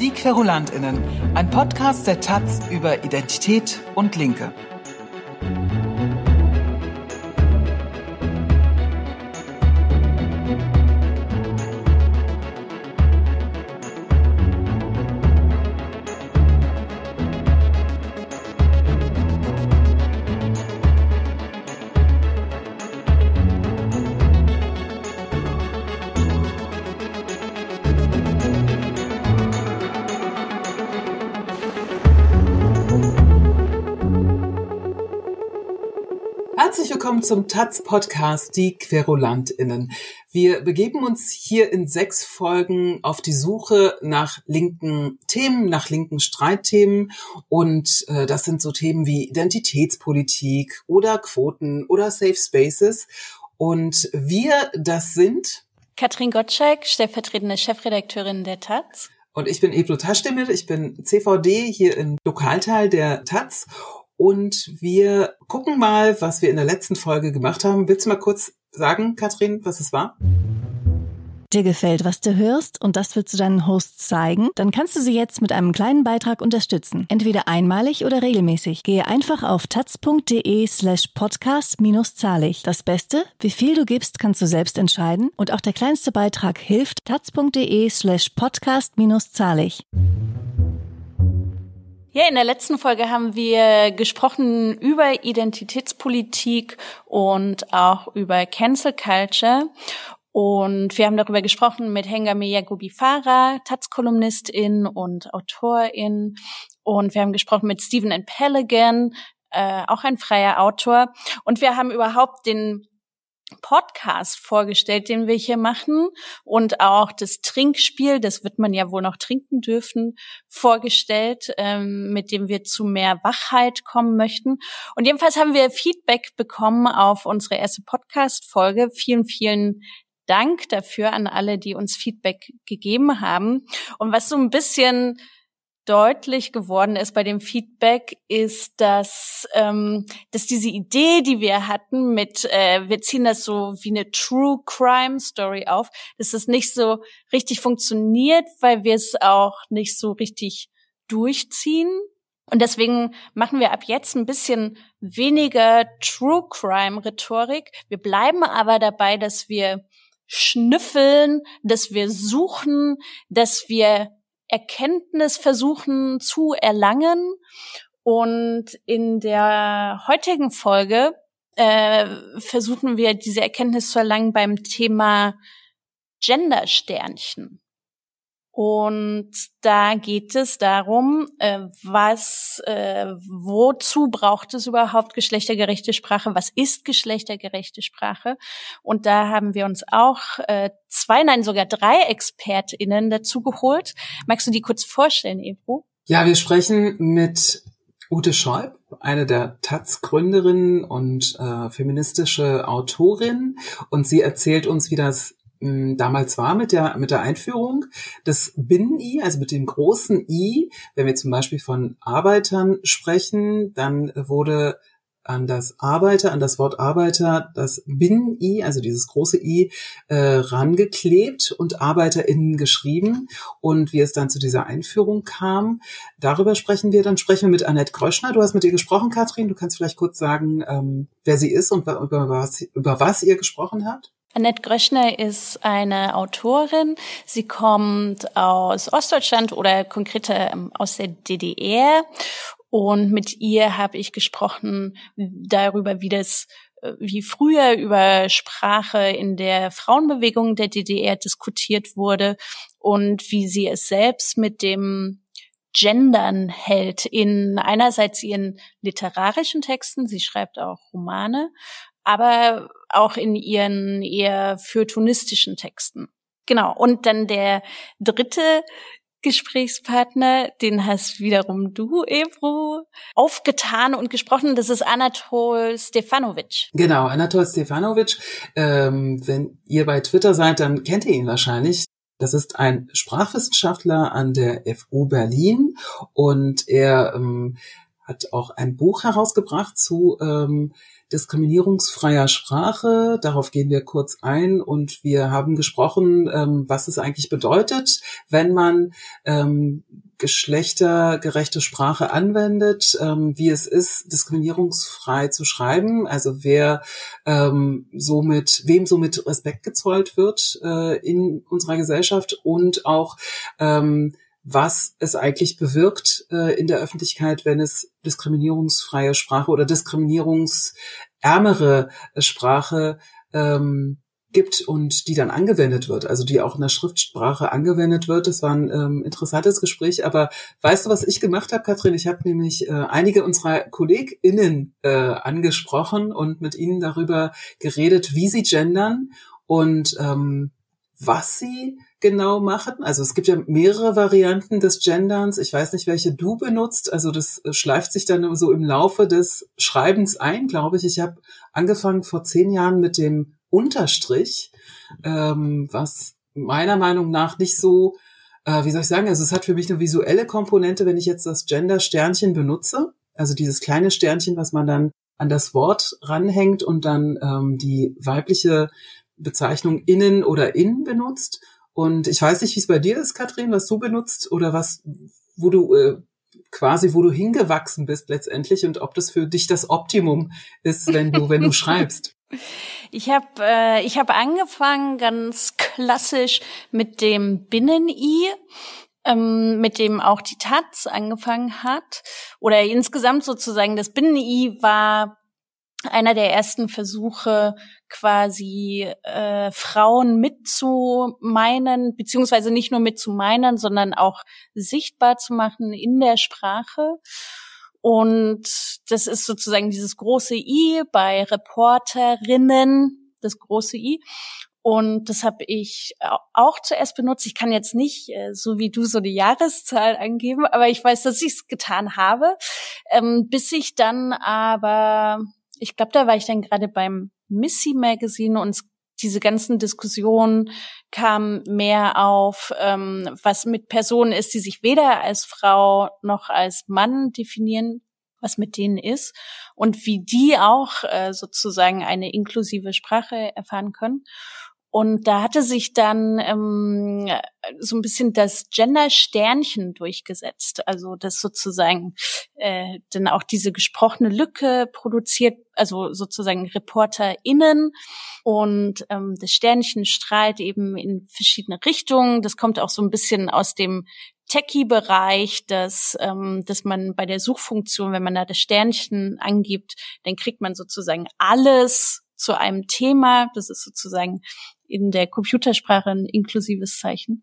Die Querulantinnen, ein Podcast der Taz über Identität und Linke. Zum Taz Podcast Die Querulantinnen. Wir begeben uns hier in sechs Folgen auf die Suche nach linken Themen, nach linken Streitthemen und äh, das sind so Themen wie Identitätspolitik oder Quoten oder Safe Spaces und wir, das sind Katrin Gottschalk, stellvertretende Chefredakteurin der Taz. Und ich bin Eblo Taschdemir, ich bin CVD hier im Lokalteil der Taz und wir gucken mal, was wir in der letzten Folge gemacht haben. Willst du mal kurz sagen, Katrin, was es war? Dir gefällt, was du hörst und das willst du deinen Hosts zeigen? Dann kannst du sie jetzt mit einem kleinen Beitrag unterstützen. Entweder einmalig oder regelmäßig. Gehe einfach auf taz.de slash podcast minus zahlig. Das Beste, wie viel du gibst, kannst du selbst entscheiden und auch der kleinste Beitrag hilft. taz.de slash podcast minus zahlig. Ja, in der letzten Folge haben wir gesprochen über Identitätspolitik und auch über Cancel Culture. Und wir haben darüber gesprochen mit Hengame Yagubi Farah, Taz-Kolumnistin und Autorin. Und wir haben gesprochen mit Stephen N. Peligan, äh, auch ein freier Autor. Und wir haben überhaupt den Podcast vorgestellt, den wir hier machen und auch das Trinkspiel, das wird man ja wohl noch trinken dürfen, vorgestellt, ähm, mit dem wir zu mehr Wachheit kommen möchten. Und jedenfalls haben wir Feedback bekommen auf unsere erste Podcast-Folge. Vielen, vielen Dank dafür an alle, die uns Feedback gegeben haben. Und was so ein bisschen deutlich geworden ist bei dem Feedback, ist, dass, ähm, dass diese Idee, die wir hatten mit, äh, wir ziehen das so wie eine True Crime Story auf, dass das nicht so richtig funktioniert, weil wir es auch nicht so richtig durchziehen. Und deswegen machen wir ab jetzt ein bisschen weniger True Crime Rhetorik. Wir bleiben aber dabei, dass wir schnüffeln, dass wir suchen, dass wir Erkenntnis versuchen zu erlangen. Und in der heutigen Folge äh, versuchen wir diese Erkenntnis zu erlangen beim Thema Gendersternchen. Und da geht es darum, äh, was, äh, wozu braucht es überhaupt geschlechtergerechte Sprache? Was ist geschlechtergerechte Sprache? Und da haben wir uns auch äh, zwei, nein, sogar drei ExpertInnen dazu geholt. Magst du die kurz vorstellen, Ebro? Ja, wir sprechen mit Ute Scheub, eine der Taz-Gründerinnen und äh, feministische Autorin. Und sie erzählt uns, wie das damals war mit der, mit der Einführung des Binnen-I, also mit dem großen I. Wenn wir zum Beispiel von Arbeitern sprechen, dann wurde an das Arbeiter, an das Wort Arbeiter, das Binnen-I, also dieses große I, äh, rangeklebt und ArbeiterInnen geschrieben. Und wie es dann zu dieser Einführung kam, darüber sprechen wir. Dann sprechen wir mit Annette Kröschner. Du hast mit ihr gesprochen, Katrin. Du kannst vielleicht kurz sagen, ähm, wer sie ist und über was, über was ihr gesprochen habt. Annette Gröschner ist eine Autorin. Sie kommt aus Ostdeutschland oder konkreter ähm, aus der DDR. Und mit ihr habe ich gesprochen darüber, wie das äh, wie früher über Sprache in der Frauenbewegung der DDR diskutiert wurde und wie sie es selbst mit dem Gendern hält in einerseits ihren literarischen Texten, sie schreibt auch Romane, aber auch in ihren eher feuilletonistischen Texten. Genau. Und dann der dritte Gesprächspartner, den hast wiederum du, Ebro, aufgetan und gesprochen. Das ist Anatol Stefanovic. Genau, Anatol Stefanovic. Ähm, wenn ihr bei Twitter seid, dann kennt ihr ihn wahrscheinlich. Das ist ein Sprachwissenschaftler an der FU Berlin und er ähm, hat auch ein Buch herausgebracht zu ähm, diskriminierungsfreier Sprache. Darauf gehen wir kurz ein und wir haben gesprochen, ähm, was es eigentlich bedeutet, wenn man ähm, geschlechtergerechte Sprache anwendet, ähm, wie es ist, diskriminierungsfrei zu schreiben, also wer ähm, somit, wem somit Respekt gezollt wird äh, in unserer Gesellschaft und auch ähm, was es eigentlich bewirkt äh, in der Öffentlichkeit, wenn es diskriminierungsfreie Sprache oder diskriminierungsärmere Sprache ähm, gibt und die dann angewendet wird, also die auch in der Schriftsprache angewendet wird. Das war ein ähm, interessantes Gespräch. Aber weißt du, was ich gemacht habe, Katrin? Ich habe nämlich äh, einige unserer KollegInnen äh, angesprochen und mit ihnen darüber geredet, wie sie gendern und ähm, was sie genau machen. Also es gibt ja mehrere Varianten des Genderns. Ich weiß nicht, welche du benutzt. Also das äh, schleift sich dann so im Laufe des Schreibens ein, glaube ich. Ich habe angefangen vor zehn Jahren mit dem Unterstrich, ähm, was meiner Meinung nach nicht so, äh, wie soll ich sagen, also es hat für mich eine visuelle Komponente, wenn ich jetzt das Gender-Sternchen benutze. Also dieses kleine Sternchen, was man dann an das Wort ranhängt und dann ähm, die weibliche Bezeichnung innen oder in benutzt. Und ich weiß nicht, wie es bei dir ist, Katrin, was du benutzt oder was, wo du äh, quasi, wo du hingewachsen bist letztendlich und ob das für dich das Optimum ist, wenn du, wenn du schreibst. Ich habe äh, ich hab angefangen ganz klassisch mit dem Binnen-I, ähm, mit dem auch die Taz angefangen hat. Oder insgesamt sozusagen das Binnen-I war einer der ersten Versuche, quasi äh, Frauen mitzumeinen, beziehungsweise nicht nur mitzumeinen, sondern auch sichtbar zu machen in der Sprache. Und das ist sozusagen dieses große I bei Reporterinnen, das große I. Und das habe ich auch zuerst benutzt. Ich kann jetzt nicht, äh, so wie du, so eine Jahreszahl angeben, aber ich weiß, dass ich es getan habe, ähm, bis ich dann aber ich glaube, da war ich dann gerade beim Missy Magazine und diese ganzen Diskussionen kamen mehr auf, ähm, was mit Personen ist, die sich weder als Frau noch als Mann definieren, was mit denen ist und wie die auch äh, sozusagen eine inklusive Sprache erfahren können. Und da hatte sich dann ähm, so ein bisschen das Gender-Sternchen durchgesetzt. Also das sozusagen äh, dann auch diese gesprochene Lücke produziert, also sozusagen ReporterInnen. Und ähm, das Sternchen strahlt eben in verschiedene Richtungen. Das kommt auch so ein bisschen aus dem Techie-Bereich, dass, ähm, dass man bei der Suchfunktion, wenn man da das Sternchen angibt, dann kriegt man sozusagen alles zu einem Thema. Das ist sozusagen in der Computersprache ein inklusives Zeichen.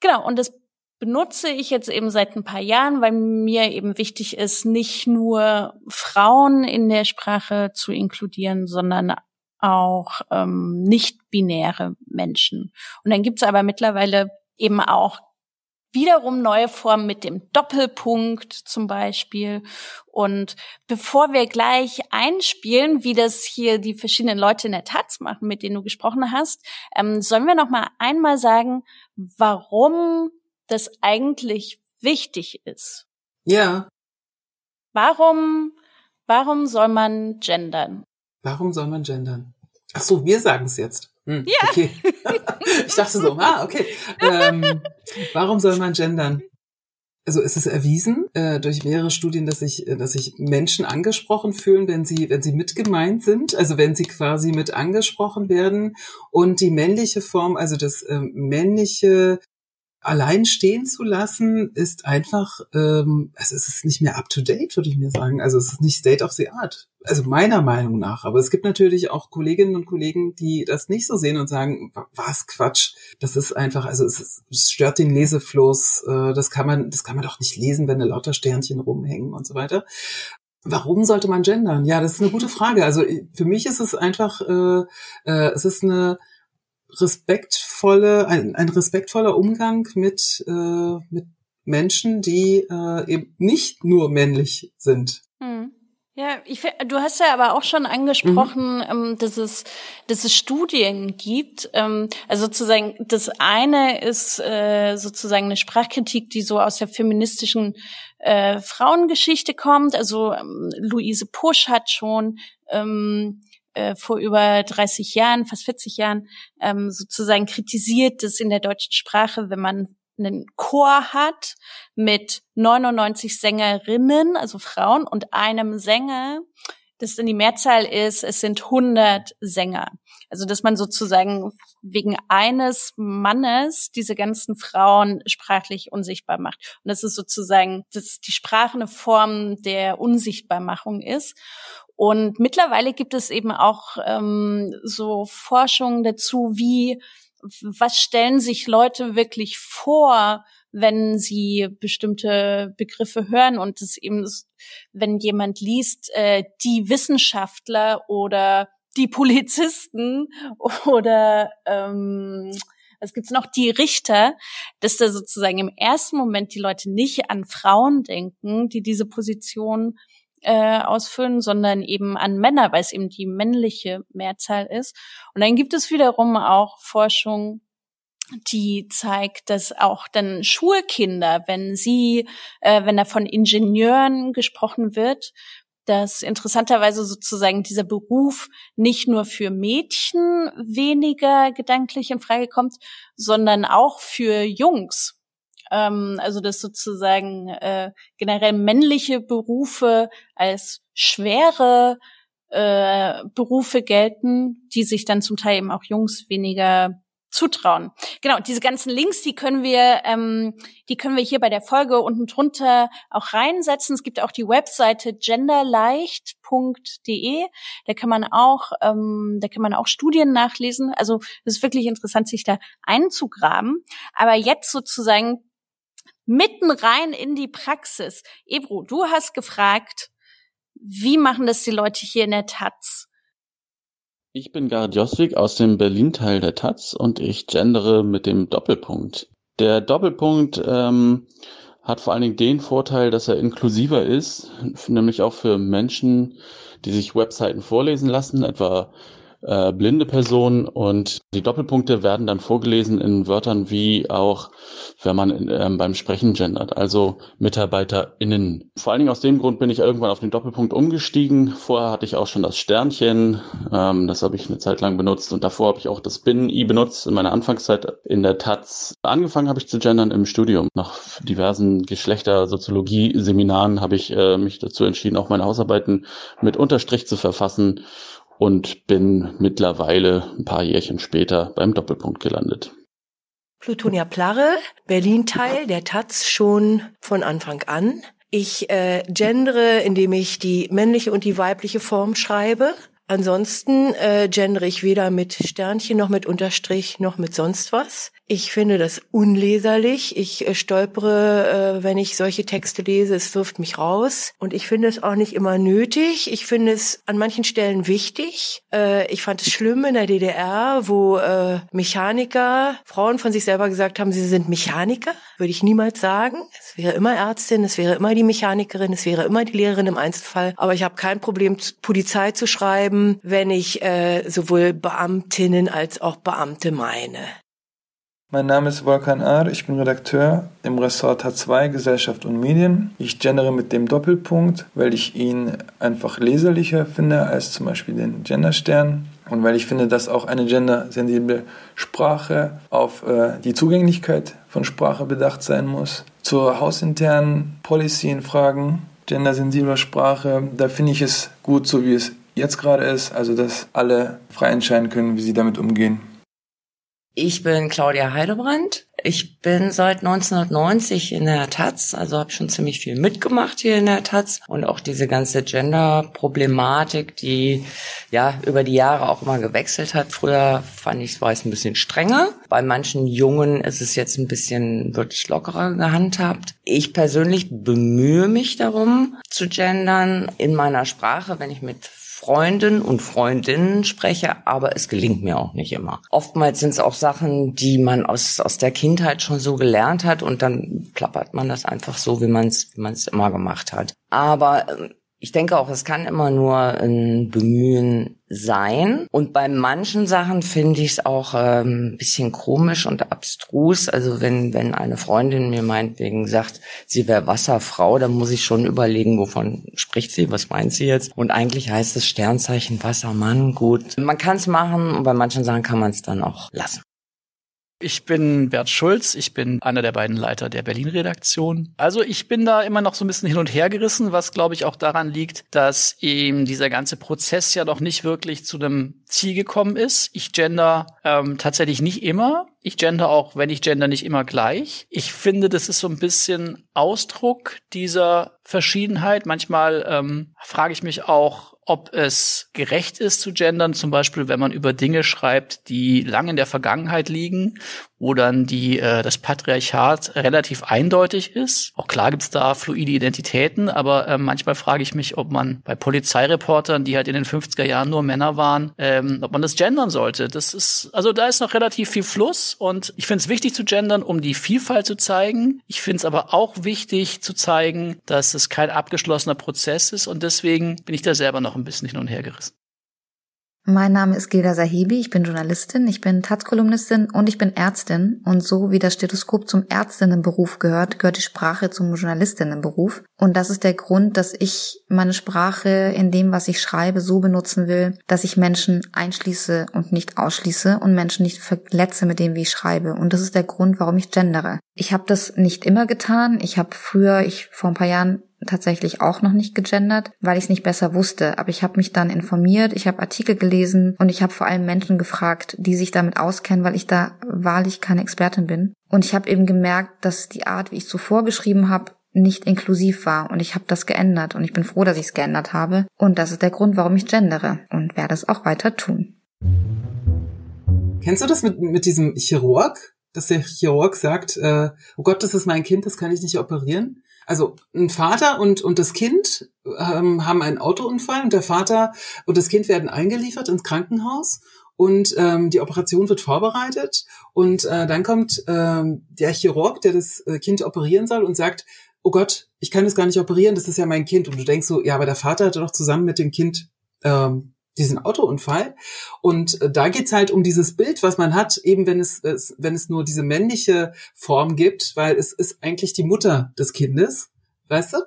Genau, und das benutze ich jetzt eben seit ein paar Jahren, weil mir eben wichtig ist, nicht nur Frauen in der Sprache zu inkludieren, sondern auch ähm, nicht-binäre Menschen. Und dann gibt's aber mittlerweile eben auch wiederum neue Formen mit dem Doppelpunkt zum Beispiel. Und bevor wir gleich einspielen, wie das hier die verschiedenen Leute in der Taz machen, mit denen du gesprochen hast, ähm, sollen wir noch mal einmal sagen, warum das eigentlich wichtig ist. Ja. Warum, warum soll man gendern? Warum soll man gendern? Ach so, wir sagen es jetzt. Hm, ja. Okay. ich dachte so, ah, okay. Ähm, warum soll man gendern? Also ist es erwiesen äh, durch mehrere Studien, dass sich, äh, dass sich Menschen angesprochen fühlen, wenn sie, wenn sie mitgemeint sind, also wenn sie quasi mit angesprochen werden. Und die männliche Form, also das ähm, männliche allein stehen zu lassen, ist einfach, ähm, also es ist nicht mehr up to date, würde ich mir sagen. Also es ist nicht state of the art. Also meiner Meinung nach. Aber es gibt natürlich auch Kolleginnen und Kollegen, die das nicht so sehen und sagen, was Quatsch. Das ist einfach, also es, ist, es stört den Lesefluss. Äh, das kann man, das kann man doch nicht lesen, wenn da lauter Sternchen rumhängen und so weiter. Warum sollte man gendern? Ja, das ist eine gute Frage. Also für mich ist es einfach, äh, äh, es ist eine respektvolle, ein, ein respektvoller Umgang mit, äh, mit Menschen, die äh, eben nicht nur männlich sind. Hm. Ja, ich, du hast ja aber auch schon angesprochen, mhm. ähm, dass es, dass es Studien gibt. Ähm, also sozusagen das eine ist äh, sozusagen eine Sprachkritik, die so aus der feministischen äh, Frauengeschichte kommt. Also ähm, Luise Pusch hat schon ähm, äh, vor über 30 Jahren, fast 40 Jahren, ähm, sozusagen kritisiert, dass in der deutschen Sprache, wenn man einen Chor hat mit 99 Sängerinnen, also Frauen, und einem Sänger, das dann die Mehrzahl ist, es sind 100 Sänger. Also dass man sozusagen wegen eines Mannes diese ganzen Frauen sprachlich unsichtbar macht. Und das ist sozusagen, dass die Sprache eine Form der Unsichtbarmachung ist. Und mittlerweile gibt es eben auch ähm, so Forschungen dazu, wie was stellen sich Leute wirklich vor, wenn sie bestimmte Begriffe hören und es eben, wenn jemand liest, äh, die Wissenschaftler oder die Polizisten oder ähm, was gibt's noch, die Richter, dass da sozusagen im ersten Moment die Leute nicht an Frauen denken, die diese Position äh, ausfüllen, sondern eben an Männer, weil es eben die männliche Mehrzahl ist. Und dann gibt es wiederum auch Forschung, die zeigt, dass auch dann Schulkinder, wenn sie, äh, wenn da von Ingenieuren gesprochen wird, dass interessanterweise sozusagen dieser Beruf nicht nur für Mädchen weniger gedanklich in Frage kommt, sondern auch für Jungs. Ähm, also dass sozusagen äh, generell männliche Berufe als schwere äh, Berufe gelten, die sich dann zum Teil eben auch Jungs weniger zutrauen. Genau, diese ganzen Links, die können wir, ähm, die können wir hier bei der Folge unten drunter auch reinsetzen. Es gibt auch die Webseite genderleicht.de. Da kann man auch, ähm, da kann man auch Studien nachlesen. Also es ist wirklich interessant, sich da einzugraben. Aber jetzt sozusagen mitten rein in die Praxis. Ebro, du hast gefragt, wie machen das die Leute hier in der Taz? Ich bin Gerhard Joswig aus dem Berlin-Teil der Taz und ich gendere mit dem Doppelpunkt. Der Doppelpunkt ähm, hat vor allen Dingen den Vorteil, dass er inklusiver ist, nämlich auch für Menschen, die sich Webseiten vorlesen lassen, etwa äh, blinde Personen und die Doppelpunkte werden dann vorgelesen in Wörtern wie auch, wenn man äh, beim Sprechen gendert, also MitarbeiterInnen. Vor allen Dingen aus dem Grund bin ich irgendwann auf den Doppelpunkt umgestiegen. Vorher hatte ich auch schon das Sternchen, ähm, das habe ich eine Zeit lang benutzt und davor habe ich auch das Bin-I benutzt in meiner Anfangszeit in der Taz. Angefangen habe ich zu gendern im Studium. Nach diversen Geschlechtersoziologie-Seminaren habe ich äh, mich dazu entschieden, auch meine Hausarbeiten mit Unterstrich zu verfassen und bin mittlerweile ein paar Jährchen später beim Doppelpunkt gelandet. Plutonia Plarre, Berlin-Teil der Taz schon von Anfang an. Ich äh, gendere, indem ich die männliche und die weibliche Form schreibe. Ansonsten äh, gendere ich weder mit Sternchen noch mit Unterstrich noch mit sonst was. Ich finde das unleserlich. Ich äh, stolpere, äh, wenn ich solche Texte lese. Es wirft mich raus. Und ich finde es auch nicht immer nötig. Ich finde es an manchen Stellen wichtig. Äh, ich fand es schlimm in der DDR, wo Mechaniker, Frauen von sich selber gesagt haben, sie sind Mechaniker. Würde ich niemals sagen. Es wäre immer Ärztin, es wäre immer die Mechanikerin, es wäre immer die Lehrerin im Einzelfall. Aber ich habe kein Problem, Polizei zu schreiben, wenn ich sowohl Beamtinnen als auch Beamte meine. Mein Name ist Volkan Ar, ich bin Redakteur im Ressort H2 Gesellschaft und Medien. Ich gendere mit dem Doppelpunkt, weil ich ihn einfach leserlicher finde als zum Beispiel den Genderstern und weil ich finde, dass auch eine gendersensible Sprache auf äh, die Zugänglichkeit von Sprache bedacht sein muss. Zur hausinternen Policy in Fragen gendersensibler Sprache, da finde ich es gut, so wie es jetzt gerade ist, also dass alle frei entscheiden können, wie sie damit umgehen. Ich bin Claudia Heidebrand. Ich bin seit 1990 in der Taz, also habe schon ziemlich viel mitgemacht hier in der Taz und auch diese ganze Gender-Problematik, die ja über die Jahre auch immer gewechselt hat. Früher fand ich es ein bisschen strenger. Bei manchen Jungen ist es jetzt ein bisschen wirklich lockerer gehandhabt. Ich persönlich bemühe mich darum zu gendern in meiner Sprache, wenn ich mit Freunden und Freundinnen spreche, aber es gelingt mir auch nicht immer. Oftmals sind es auch Sachen, die man aus, aus der Kindheit schon so gelernt hat und dann plappert man das einfach so, wie man es wie immer gemacht hat. Aber ähm, Ich denke auch, es kann immer nur ein Bemühen sein. Und bei manchen Sachen finde ich es auch ähm, ein bisschen komisch und abstrus. Also wenn, wenn eine Freundin mir meinetwegen sagt, sie wäre Wasserfrau, dann muss ich schon überlegen, wovon spricht sie, was meint sie jetzt? Und eigentlich heißt es Sternzeichen Wassermann. Gut, man kann es machen und bei manchen Sachen kann man es dann auch lassen. Ich bin Bert Schulz, ich bin einer der beiden Leiter der Berlin-Redaktion. Also ich bin da immer noch so ein bisschen hin und her gerissen, was glaube ich auch daran liegt, dass eben dieser ganze Prozess ja noch nicht wirklich zu einem Ziel gekommen ist. Ich gender ähm, tatsächlich nicht immer. Ich gender auch, wenn ich gender, nicht immer gleich. Ich finde, das ist so ein bisschen Ausdruck dieser Verschiedenheit. Manchmal ähm, frage ich mich auch, ob es gerecht ist zu gendern, zum Beispiel wenn man über Dinge schreibt, die lang in der Vergangenheit liegen wo dann die, äh, das Patriarchat relativ eindeutig ist. Auch klar gibt's da fluide Identitäten, aber äh, manchmal frage ich mich, ob man bei Polizeireportern, die halt in den 50er Jahren nur Männer waren, ähm, ob man das gendern sollte. Das ist, also da ist noch relativ viel Fluss und ich finde es wichtig zu gendern, um die Vielfalt zu zeigen. Ich finde es aber auch wichtig zu zeigen, dass es kein abgeschlossener Prozess ist und deswegen bin ich da selber noch ein bisschen hin und her gerissen. Mein Name ist Gilda Sahibi, ich bin Journalistin, ich bin Taz-Kolumnistin und ich bin Ärztin. Und so wie das Stethoskop zum Ärztinnenberuf gehört, gehört die Sprache zum Journalistinnenberuf. Und das ist der Grund, dass ich meine Sprache in dem, was ich schreibe, so benutzen will, dass ich Menschen einschließe und nicht ausschließe und Menschen nicht verletze mit dem, wie ich schreibe. Und das ist der Grund, warum ich gendere. Ich habe das nicht immer getan. Ich habe früher, ich vor ein paar Jahren tatsächlich auch noch nicht gegendert, weil ich es nicht besser wusste. Aber ich habe mich dann informiert, ich habe Artikel gelesen und ich habe vor allem Menschen gefragt, die sich damit auskennen, weil ich da wahrlich keine Expertin bin. Und ich habe eben gemerkt, dass die Art, wie ich zuvor geschrieben habe, nicht inklusiv war und ich habe das geändert und ich bin froh, dass ich es geändert habe und das ist der Grund, warum ich gendere und werde es auch weiter tun. Kennst du das mit, mit diesem Chirurg, dass der Chirurg sagt, äh, oh Gott, das ist mein Kind, das kann ich nicht operieren? Also ein Vater und, und das Kind ähm, haben einen Autounfall und der Vater und das Kind werden eingeliefert ins Krankenhaus und ähm, die Operation wird vorbereitet und äh, dann kommt ähm, der Chirurg, der das äh, Kind operieren soll und sagt, oh Gott, ich kann es gar nicht operieren, das ist ja mein Kind. Und du denkst so, ja, aber der Vater hatte doch zusammen mit dem Kind ähm, diesen Autounfall. Und äh, da geht's halt um dieses Bild, was man hat, eben wenn es, wenn es nur diese männliche Form gibt, weil es ist eigentlich die Mutter des Kindes, weißt du?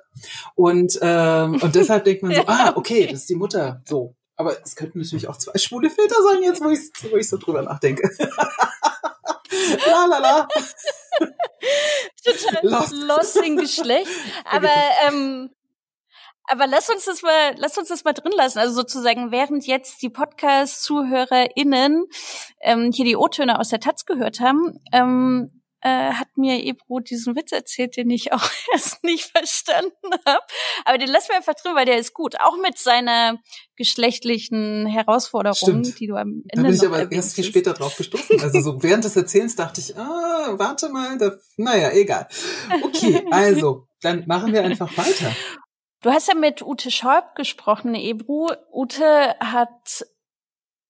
Und, ähm, und deshalb denkt man so, ah, okay, das ist die Mutter, so. Aber es könnten natürlich auch zwei schwule Väter sein, jetzt wo ich, wo ich so drüber nachdenke. la la la. Total lost. lost in Geschlecht. Aber ähm, aber lass uns das mal, lass uns das mal drin lassen. Also sozusagen, während jetzt die Podcast-ZuhörerInnen ähm, hier die O-Töne aus der Taz gehört haben, ähm, äh, hat mir Ebro diesen Witz erzählt, den ich auch erst nicht verstanden habe. Aber den lassen wir einfach drin, weil der ist gut. Auch mit seiner geschlechtlichen Herausforderung, Stimmt. die du am Ende Da bin ich aber erst viel später drauf gestoßen. Also so während des Erzählens dachte ich, ah, warte mal, da, naja, egal. Okay, also, dann machen wir einfach weiter. Du hast ja mit Ute Schäub gesprochen, Ebru. Ute hat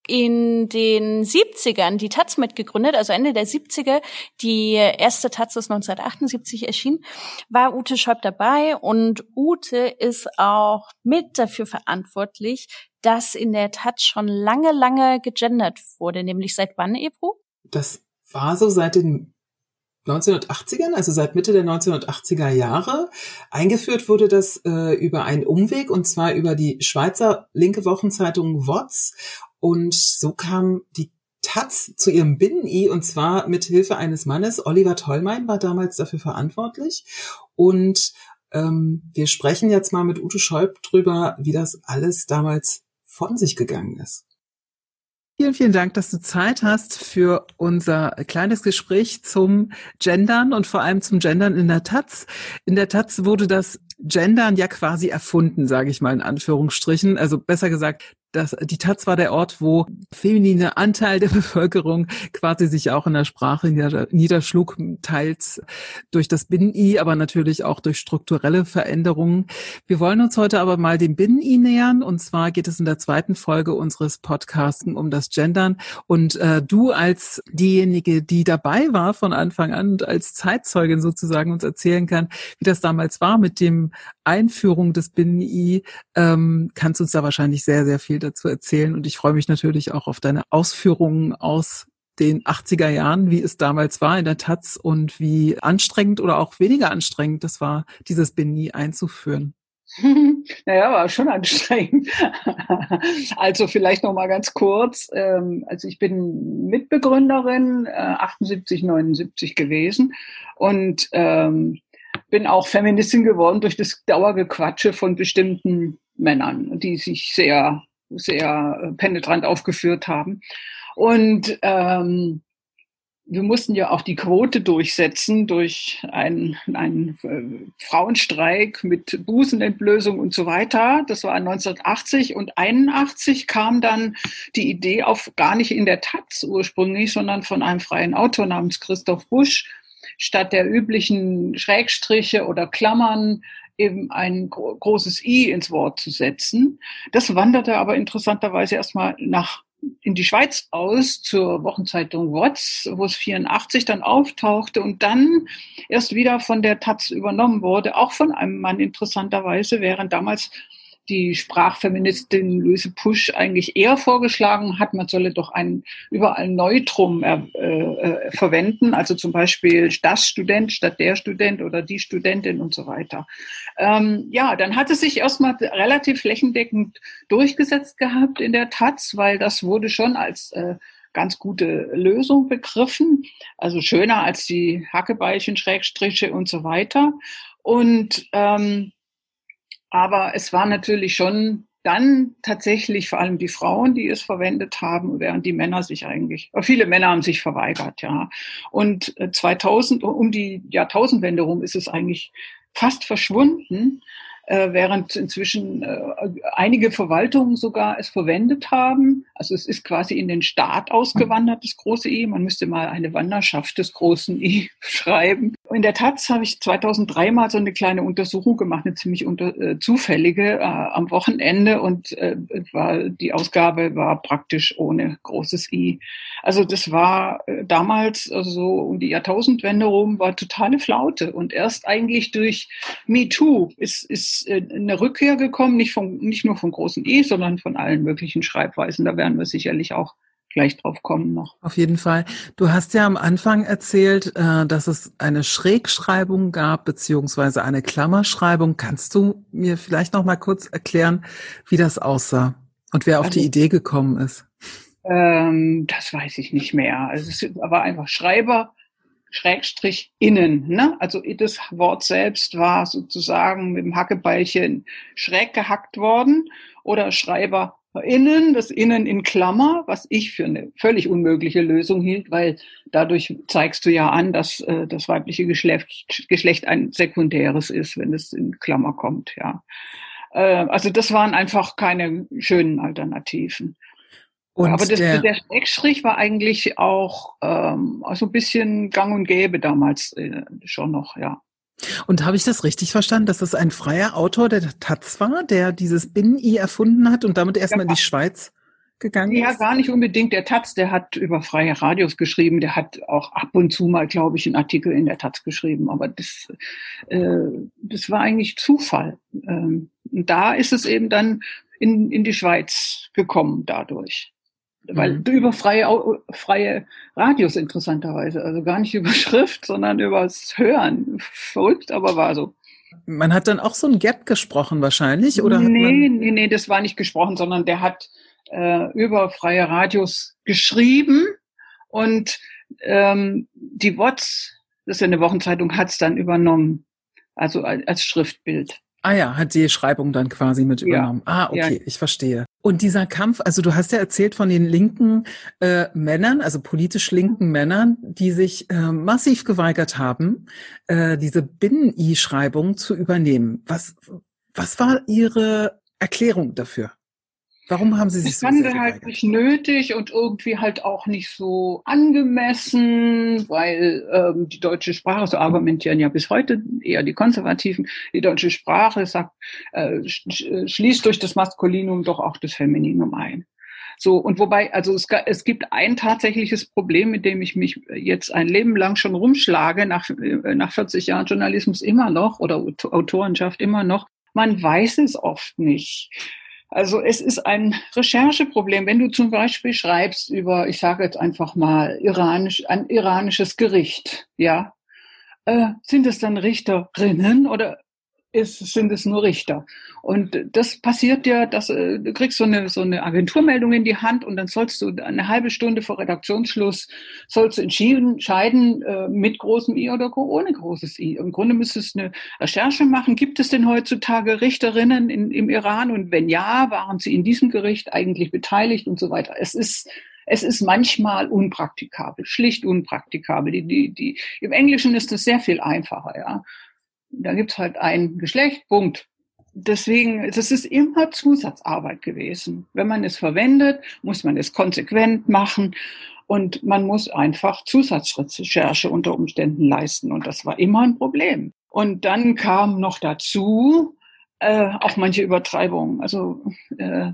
in den 70ern die Taz mitgegründet, also Ende der 70er. Die erste Taz ist 1978 erschienen, war Ute Schäub dabei und Ute ist auch mit dafür verantwortlich, dass in der Taz schon lange, lange gegendert wurde. Nämlich seit wann, Ebru? Das war so seit den 1980ern, also seit Mitte der 1980er Jahre. Eingeführt wurde das äh, über einen Umweg und zwar über die Schweizer linke Wochenzeitung WOTS. Und so kam die Taz zu ihrem Binnen-I und zwar mit Hilfe eines Mannes. Oliver Tollmein war damals dafür verantwortlich. Und ähm, wir sprechen jetzt mal mit Ute Scheub drüber, wie das alles damals von sich gegangen ist. Vielen, vielen Dank, dass du Zeit hast für unser kleines Gespräch zum Gendern und vor allem zum Gendern in der Taz. In der Taz wurde das Gendern ja quasi erfunden, sage ich mal in Anführungsstrichen. Also besser gesagt, das, die Taz war der Ort, wo feminine Anteil der Bevölkerung quasi sich auch in der Sprache niederschlug, teils durch das Binnen-I, aber natürlich auch durch strukturelle Veränderungen. Wir wollen uns heute aber mal dem Binnen-I nähern und zwar geht es in der zweiten Folge unseres Podcasts um das Gendern und äh, du als diejenige, die dabei war von Anfang an und als Zeitzeugin sozusagen uns erzählen kann, wie das damals war mit dem Einführung des Binnen-I, ähm, kannst uns da wahrscheinlich sehr, sehr viel dazu erzählen. Und ich freue mich natürlich auch auf deine Ausführungen aus den 80er Jahren, wie es damals war in der Taz und wie anstrengend oder auch weniger anstrengend das war, dieses Beni einzuführen. Naja, war schon anstrengend. Also vielleicht noch mal ganz kurz. Ähm, also ich bin Mitbegründerin, 78, äh, 79 gewesen und ähm, bin auch Feministin geworden durch das Dauergequatsche von bestimmten Männern, die sich sehr sehr äh, penetrant aufgeführt haben. Und ähm, wir mussten ja auch die Quote durchsetzen durch einen, einen äh, Frauenstreik mit Busenentblößung und so weiter. Das war 1980 und 81 kam dann die Idee auf, gar nicht in der Taz ursprünglich, sondern von einem freien Autor namens Christoph Busch, statt der üblichen Schrägstriche oder Klammern eben ein großes I ins Wort zu setzen. Das wanderte aber interessanterweise erstmal nach in die Schweiz aus zur Wochenzeitung Watts, wo es 84 dann auftauchte und dann erst wieder von der Taz übernommen wurde, auch von einem Mann interessanterweise, während damals die Sprachfeministin Luise Pusch eigentlich eher vorgeschlagen hat, man solle doch ein überall Neutrum äh, äh, verwenden, also zum Beispiel das Student statt der Student oder die Studentin und so weiter. Ähm, ja, dann hat es sich erstmal relativ flächendeckend durchgesetzt gehabt in der Taz, weil das wurde schon als äh, ganz gute Lösung begriffen, also schöner als die Hackebeilchen, Schrägstriche und so weiter. Und ähm, aber es war natürlich schon dann tatsächlich vor allem die Frauen, die es verwendet haben, während die Männer sich eigentlich, viele Männer haben sich verweigert, ja. Und 2000, äh, um die Jahrtausendwende rum ist es eigentlich fast verschwunden äh, während inzwischen äh, einige Verwaltungen sogar es verwendet haben. Also es ist quasi in den Staat ausgewandert, das große I. Man müsste mal eine Wanderschaft des großen I schreiben. In der Taz habe ich 2003 mal so eine kleine Untersuchung gemacht, eine ziemlich unter, äh, zufällige äh, am Wochenende und äh, war, die Ausgabe war praktisch ohne großes I. Also das war äh, damals also so um die Jahrtausendwende rum war totale Flaute und erst eigentlich durch MeToo ist, ist äh, eine Rückkehr gekommen, nicht, von, nicht nur vom großen E, sondern von allen möglichen Schreibweisen. Da werden wir sicherlich auch gleich drauf kommen noch. Auf jeden Fall. Du hast ja am Anfang erzählt, äh, dass es eine Schrägschreibung gab, beziehungsweise eine Klammerschreibung. Kannst du mir vielleicht noch mal kurz erklären, wie das aussah und wer auf also, die Idee gekommen ist? Ähm, das weiß ich nicht mehr. Also es war einfach Schreiber Schrägstrich innen. Ne? Also das Wort selbst war sozusagen mit dem Hackebeilchen schräg gehackt worden oder Schreiber innen, das innen in Klammer, was ich für eine völlig unmögliche Lösung hielt, weil dadurch zeigst du ja an, dass äh, das weibliche Geschlecht, Geschlecht ein sekundäres ist, wenn es in Klammer kommt, ja. Äh, also das waren einfach keine schönen Alternativen. Und Aber das, der, der Schrägstrich war eigentlich auch ähm, so ein bisschen gang und gäbe damals äh, schon noch, ja. Und habe ich das richtig verstanden, dass das ein freier Autor der Taz war, der dieses Binnen-I erfunden hat und damit erstmal in die Schweiz gegangen ja, ist? Ja, gar nicht unbedingt. Der Taz, der hat über freie Radios geschrieben, der hat auch ab und zu mal, glaube ich, einen Artikel in der Taz geschrieben. Aber das, äh, das war eigentlich Zufall. Ähm, und da ist es eben dann in, in die Schweiz gekommen dadurch. Weil mhm. über freie, freie Radios interessanterweise, also gar nicht über Schrift, sondern übers Hören. Verrückt, aber war so. Man hat dann auch so ein Gap gesprochen wahrscheinlich, oder? Nee, nee, nee, das war nicht gesprochen, sondern der hat äh, über freie Radios geschrieben und ähm, die WOTS, das ist ja eine Wochenzeitung, hat es dann übernommen, also als Schriftbild. Ah ja, hat die Schreibung dann quasi mit übernommen. Ja. Ah, okay, ja. ich verstehe. Und dieser Kampf, also du hast ja erzählt von den linken äh, Männern, also politisch linken Männern, die sich äh, massiv geweigert haben, äh, diese Binnen-I-Schreibung zu übernehmen. Was, was war ihre Erklärung dafür? Warum haben Sie sich ich so fand halt nicht nötig und irgendwie halt auch nicht so angemessen, weil ähm, die deutsche Sprache, so argumentieren ja bis heute eher die Konservativen, die deutsche Sprache sagt, äh, sch schließt durch das Maskulinum doch auch das Femininum ein. So, und wobei, also es, es gibt ein tatsächliches Problem, mit dem ich mich jetzt ein Leben lang schon rumschlage, nach, äh, nach 40 Jahren Journalismus immer noch oder Autorenschaft immer noch. Man weiß es oft nicht. Also es ist ein Rechercheproblem. Wenn du zum Beispiel schreibst über, ich sage jetzt einfach mal, iranisch, ein iranisches Gericht, ja, äh, sind es dann Richterinnen oder ist, sind es nur Richter. Und das passiert ja, dass äh, du kriegst so eine, so eine Agenturmeldung in die Hand und dann sollst du eine halbe Stunde vor Redaktionsschluss sollst du entschieden, entscheiden äh, mit großem I oder ohne großes I. Im Grunde müsstest du eine Recherche machen. Gibt es denn heutzutage Richterinnen in, im Iran? Und wenn ja, waren sie in diesem Gericht eigentlich beteiligt und so weiter? Es ist es ist manchmal unpraktikabel, schlicht unpraktikabel. Die, die, die, Im Englischen ist es sehr viel einfacher, ja. Da gibt's halt ein Geschlecht, Punkt. Deswegen, das ist immer Zusatzarbeit gewesen. Wenn man es verwendet, muss man es konsequent machen und man muss einfach Zusatzrecherche unter Umständen leisten. Und das war immer ein Problem. Und dann kam noch dazu äh, auch manche Übertreibungen. Also äh,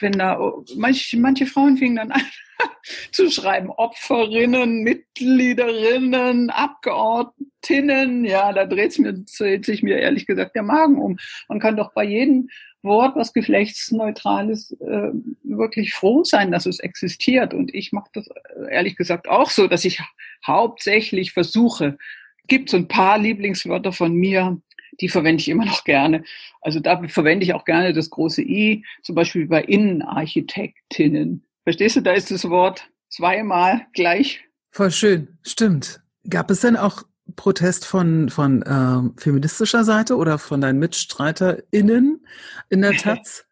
wenn da manche, manche Frauen fingen dann an zu schreiben, Opferinnen, Mitgliederinnen, Abgeordnetinnen, ja, da dreht mir, dreht sich mir ehrlich gesagt der Magen um. Man kann doch bei jedem Wort, was geschlechtsneutral ist, äh, wirklich froh sein, dass es existiert. Und ich mache das äh, ehrlich gesagt auch so, dass ich hauptsächlich versuche, gibt so ein paar Lieblingswörter von mir, die verwende ich immer noch gerne. Also da verwende ich auch gerne das große I, zum Beispiel bei Innenarchitektinnen. Verstehst du, da ist das Wort zweimal gleich. Voll schön, stimmt. Gab es denn auch Protest von, von ähm, feministischer Seite oder von deinen MitstreiterInnen in der Taz?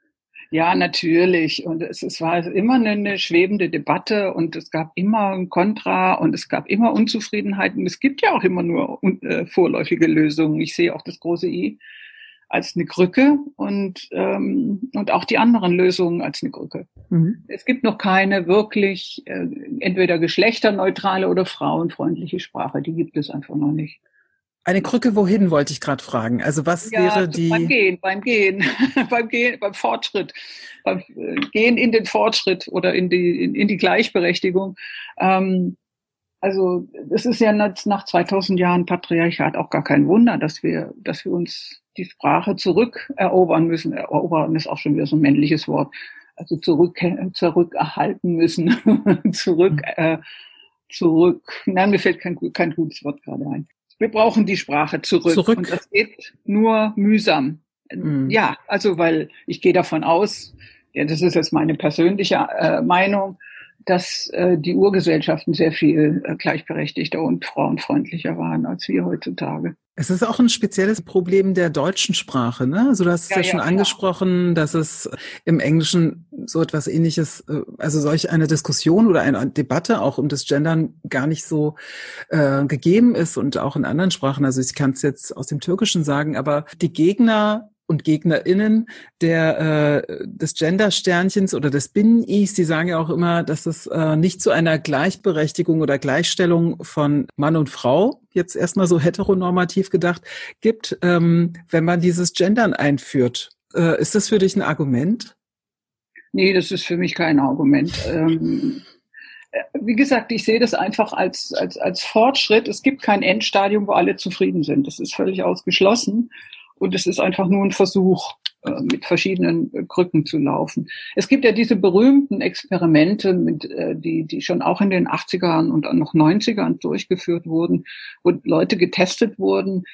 Ja, natürlich. Und es, es war immer eine, eine schwebende Debatte und es gab immer ein Kontra und es gab immer Unzufriedenheiten. Es gibt ja auch immer nur äh, vorläufige Lösungen. Ich sehe auch das große I als eine Krücke und, ähm, und auch die anderen Lösungen als eine Krücke. Mhm. Es gibt noch keine wirklich äh, entweder geschlechterneutrale oder frauenfreundliche Sprache. Die gibt es einfach noch nicht. Eine Krücke wohin, wollte ich gerade fragen. Also was ja, wäre die... Beim Gehen, beim Gehen, beim Gehen, beim Fortschritt, beim äh, Gehen in den Fortschritt oder in die, in, in die Gleichberechtigung. Ähm, also es ist ja nach 2000 Jahren Patriarchat auch gar kein Wunder, dass wir, dass wir uns die Sprache zurückerobern müssen. Erobern ist auch schon wieder so ein männliches Wort. Also zurück, zurückerhalten müssen, zurück, mhm. äh, zurück. Nein, mir fällt kein, kein gutes Wort gerade ein. Wir brauchen die Sprache zurück. zurück. Und das geht nur mühsam. Mhm. Ja, also weil ich gehe davon aus, ja, das ist jetzt meine persönliche äh, Meinung, dass äh, die Urgesellschaften sehr viel äh, gleichberechtigter und frauenfreundlicher waren als wir heutzutage. Es ist auch ein spezielles Problem der deutschen Sprache, ne? Also du hast es ja, ja schon ja, angesprochen, dass es im Englischen so etwas ähnliches, äh, also solch eine Diskussion oder eine Debatte auch um das Gendern gar nicht so äh, gegeben ist und auch in anderen Sprachen. Also ich kann es jetzt aus dem Türkischen sagen, aber die Gegner und GegnerInnen der äh, des Gender-Sternchens oder des Binnen-Is, die sagen ja auch immer, dass es äh, nicht zu einer Gleichberechtigung oder Gleichstellung von Mann und Frau, jetzt erstmal so heteronormativ gedacht, gibt, ähm, wenn man dieses Gendern einführt. Äh, ist das für dich ein Argument? Nee, das ist für mich kein Argument. Ähm, äh, wie gesagt, ich sehe das einfach als, als, als Fortschritt. Es gibt kein Endstadium, wo alle zufrieden sind. Das ist völlig ausgeschlossen. Und es ist einfach nur ein Versuch, äh, mit verschiedenen äh, Krücken zu laufen. Es gibt ja diese berühmten Experimente, mit, äh, die, die schon auch in den 80ern und noch 90ern durchgeführt wurden, wo Leute getestet wurden,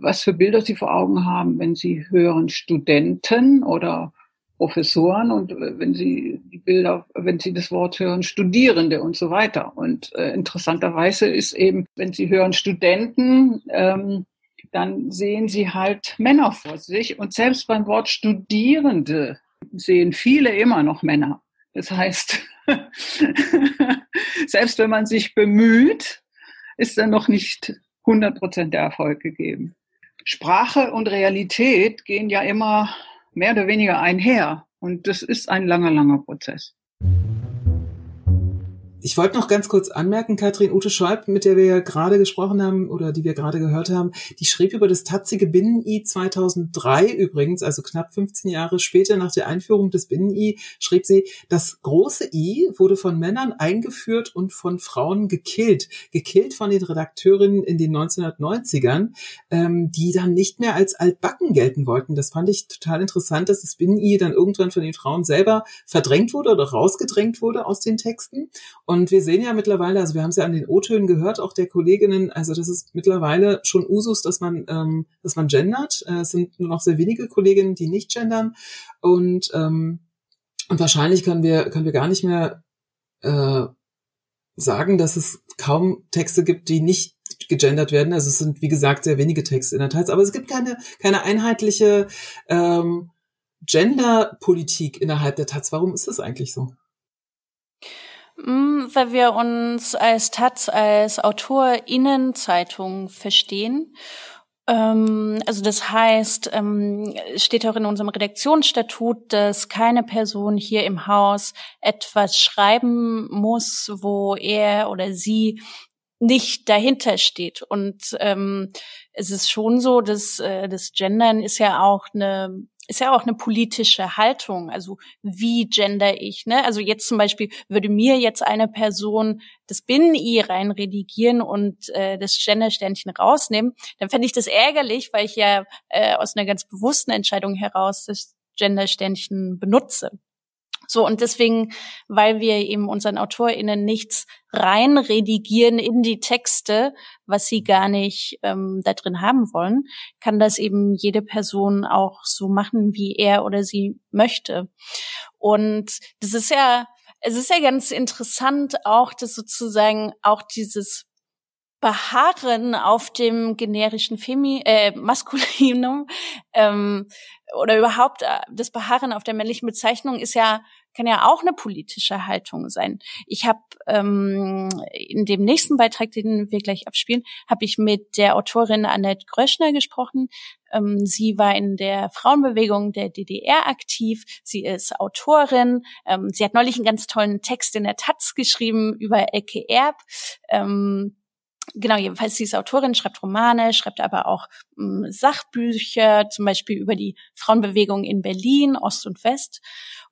was für Bilder sie vor Augen haben, wenn sie hören Studenten oder Professoren und wenn sie die Bilder, wenn sie das Wort hören, Studierende und so weiter. Und äh, interessanterweise ist eben, wenn sie hören Studenten, ähm, dann sehen sie halt Männer vor sich. Und selbst beim Wort Studierende sehen viele immer noch Männer. Das heißt, selbst wenn man sich bemüht, ist dann noch nicht 100 Prozent der Erfolg gegeben. Sprache und Realität gehen ja immer mehr oder weniger einher. Und das ist ein langer, langer Prozess. Ich wollte noch ganz kurz anmerken, Katrin Ute Schäub, mit der wir ja gerade gesprochen haben oder die wir gerade gehört haben, die schrieb über das tatzige Binnen-I 2003 übrigens, also knapp 15 Jahre später nach der Einführung des Binnen-I, schrieb sie, das große I wurde von Männern eingeführt und von Frauen gekillt. Gekillt von den Redakteurinnen in den 1990ern, ähm, die dann nicht mehr als altbacken gelten wollten. Das fand ich total interessant, dass das Binnen-I dann irgendwann von den Frauen selber verdrängt wurde oder rausgedrängt wurde aus den Texten. Und und wir sehen ja mittlerweile, also wir haben es ja an den O-Tönen gehört, auch der Kolleginnen, also das ist mittlerweile schon Usus, dass man, ähm, dass man gendert. Äh, es sind nur noch sehr wenige Kolleginnen, die nicht gendern. Und, ähm, und wahrscheinlich können wir, können wir gar nicht mehr äh, sagen, dass es kaum Texte gibt, die nicht gegendert werden. Also es sind, wie gesagt, sehr wenige Texte in der Teils, aber es gibt keine, keine einheitliche ähm, Genderpolitik innerhalb der Taz. Warum ist das eigentlich so? Mm, weil wir uns als Taz, als AutorInnenzeitung verstehen. Ähm, also das heißt, ähm, steht auch in unserem Redaktionsstatut, dass keine Person hier im Haus etwas schreiben muss, wo er oder sie nicht dahinter steht. Und ähm, es ist schon so, dass äh, das Gendern ist ja auch eine ist ja auch eine politische Haltung. Also wie gender ich? Ne? Also jetzt zum Beispiel würde mir jetzt eine Person das Binnen-I rein redigieren und äh, das Gender-Sternchen rausnehmen, dann fände ich das ärgerlich, weil ich ja äh, aus einer ganz bewussten Entscheidung heraus das Gender-Sternchen benutze. So, und deswegen, weil wir eben unseren AutorInnen nichts reinredigieren in die Texte, was sie gar nicht ähm, da drin haben wollen, kann das eben jede Person auch so machen, wie er oder sie möchte. Und das ist ja, es ist ja ganz interessant auch, dass sozusagen auch dieses Beharren auf dem generischen Femi äh, Maskulinum ähm, oder überhaupt äh, das Beharren auf der männlichen Bezeichnung ist ja kann ja auch eine politische Haltung sein. Ich habe ähm, in dem nächsten Beitrag, den wir gleich abspielen, habe ich mit der Autorin Annette Gröschner gesprochen. Ähm, sie war in der Frauenbewegung der DDR aktiv. Sie ist Autorin. Ähm, sie hat neulich einen ganz tollen Text in der Taz geschrieben über Ecke Erb. Ähm, genau, jedenfalls sie ist Autorin, schreibt Romane, schreibt aber auch ähm, Sachbücher, zum Beispiel über die Frauenbewegung in Berlin, Ost und West.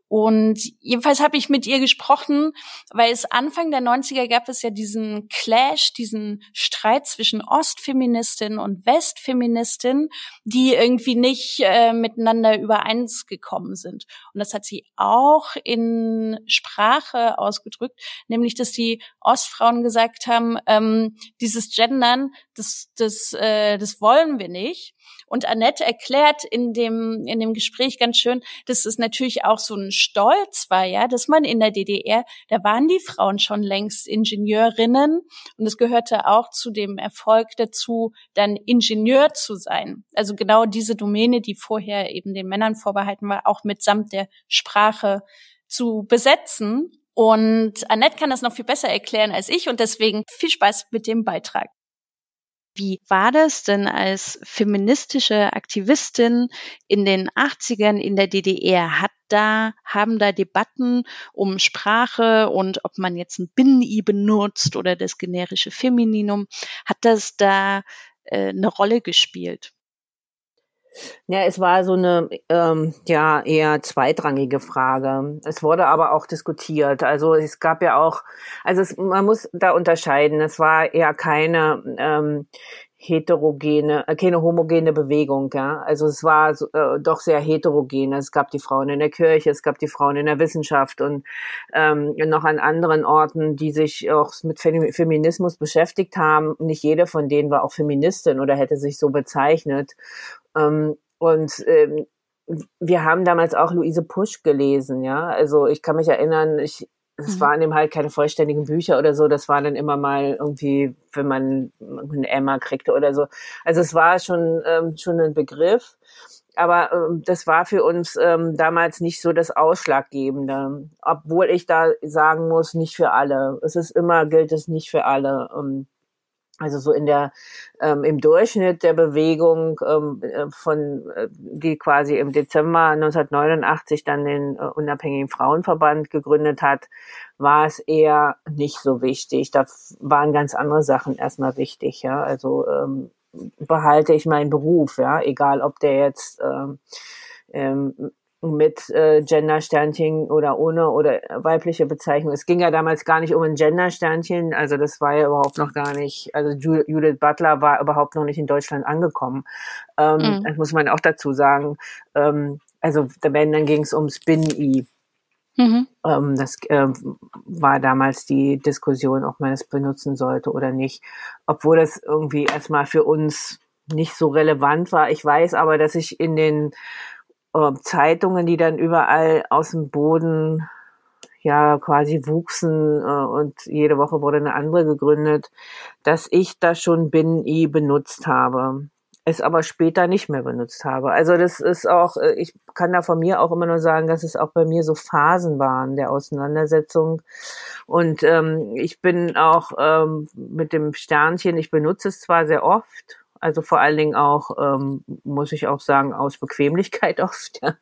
Und jedenfalls habe ich mit ihr gesprochen, weil es Anfang der 90er gab es ja diesen Clash, diesen Streit zwischen Ostfeministin und Westfeministin, die irgendwie nicht äh, miteinander übereins gekommen sind. Und das hat sie auch in Sprache ausgedrückt, nämlich dass die Ostfrauen gesagt haben, ähm, dieses Gendern, das, das, äh, das wollen wir nicht. Und Annette erklärt in dem, in dem Gespräch ganz schön, dass es natürlich auch so ein Stolz war, ja, dass man in der DDR, da waren die Frauen schon längst Ingenieurinnen und es gehörte auch zu dem Erfolg dazu, dann Ingenieur zu sein. Also genau diese Domäne, die vorher eben den Männern vorbehalten war, auch mitsamt der Sprache zu besetzen. Und Annette kann das noch viel besser erklären als ich und deswegen viel Spaß mit dem Beitrag. Wie war das denn als feministische Aktivistin in den 80ern in der DDR? Hat da, haben da Debatten um Sprache und ob man jetzt ein Binnen-I benutzt oder das generische Femininum, hat das da äh, eine Rolle gespielt? Ja, es war so eine ähm, ja eher zweitrangige Frage. Es wurde aber auch diskutiert. Also es gab ja auch, also es, man muss da unterscheiden. Es war eher keine ähm, heterogene, äh, keine homogene Bewegung. Ja, also es war äh, doch sehr heterogen. Es gab die Frauen in der Kirche, es gab die Frauen in der Wissenschaft und ähm, noch an anderen Orten, die sich auch mit Feminismus beschäftigt haben. Nicht jede von denen war auch Feministin oder hätte sich so bezeichnet. Ähm, und ähm, wir haben damals auch Luise Pusch gelesen, ja. Also ich kann mich erinnern, ich, es mhm. waren eben halt keine vollständigen Bücher oder so, das war dann immer mal irgendwie, wenn man eine Emma kriegte oder so. Also es war schon, ähm, schon ein Begriff. Aber ähm, das war für uns ähm, damals nicht so das Ausschlaggebende. Obwohl ich da sagen muss, nicht für alle. Es ist immer, gilt es nicht für alle. Ähm, Also so in der ähm, im Durchschnitt der Bewegung ähm, äh, von äh, die quasi im Dezember 1989 dann den äh, unabhängigen Frauenverband gegründet hat, war es eher nicht so wichtig. Da waren ganz andere Sachen erstmal wichtig. Ja, also ähm, behalte ich meinen Beruf, ja, egal ob der jetzt ähm, ähm, mit äh, Gender-Sternchen oder ohne oder weibliche Bezeichnung. Es ging ja damals gar nicht um ein Gender-Sternchen, also das war ja überhaupt noch gar nicht, also Judith Butler war überhaupt noch nicht in Deutschland angekommen. Ähm, mhm. Das muss man auch dazu sagen. Ähm, also wenn, dann ging es ums Binnen-I. Mhm. Ähm, das äh, war damals die Diskussion, ob man es benutzen sollte oder nicht. Obwohl das irgendwie erstmal für uns nicht so relevant war. Ich weiß aber, dass ich in den Zeitungen, die dann überall aus dem Boden ja quasi wuchsen äh, und jede Woche wurde eine andere gegründet, dass ich da schon Binnen-I benutzt habe es aber später nicht mehr benutzt habe. Also das ist auch, äh, ich kann da von mir auch immer nur sagen, dass es auch bei mir so Phasen waren der Auseinandersetzung. Und ähm, ich bin auch ähm, mit dem Sternchen, ich benutze es zwar sehr oft, also vor allen Dingen auch, ähm, muss ich auch sagen, aus Bequemlichkeit oft. Ja.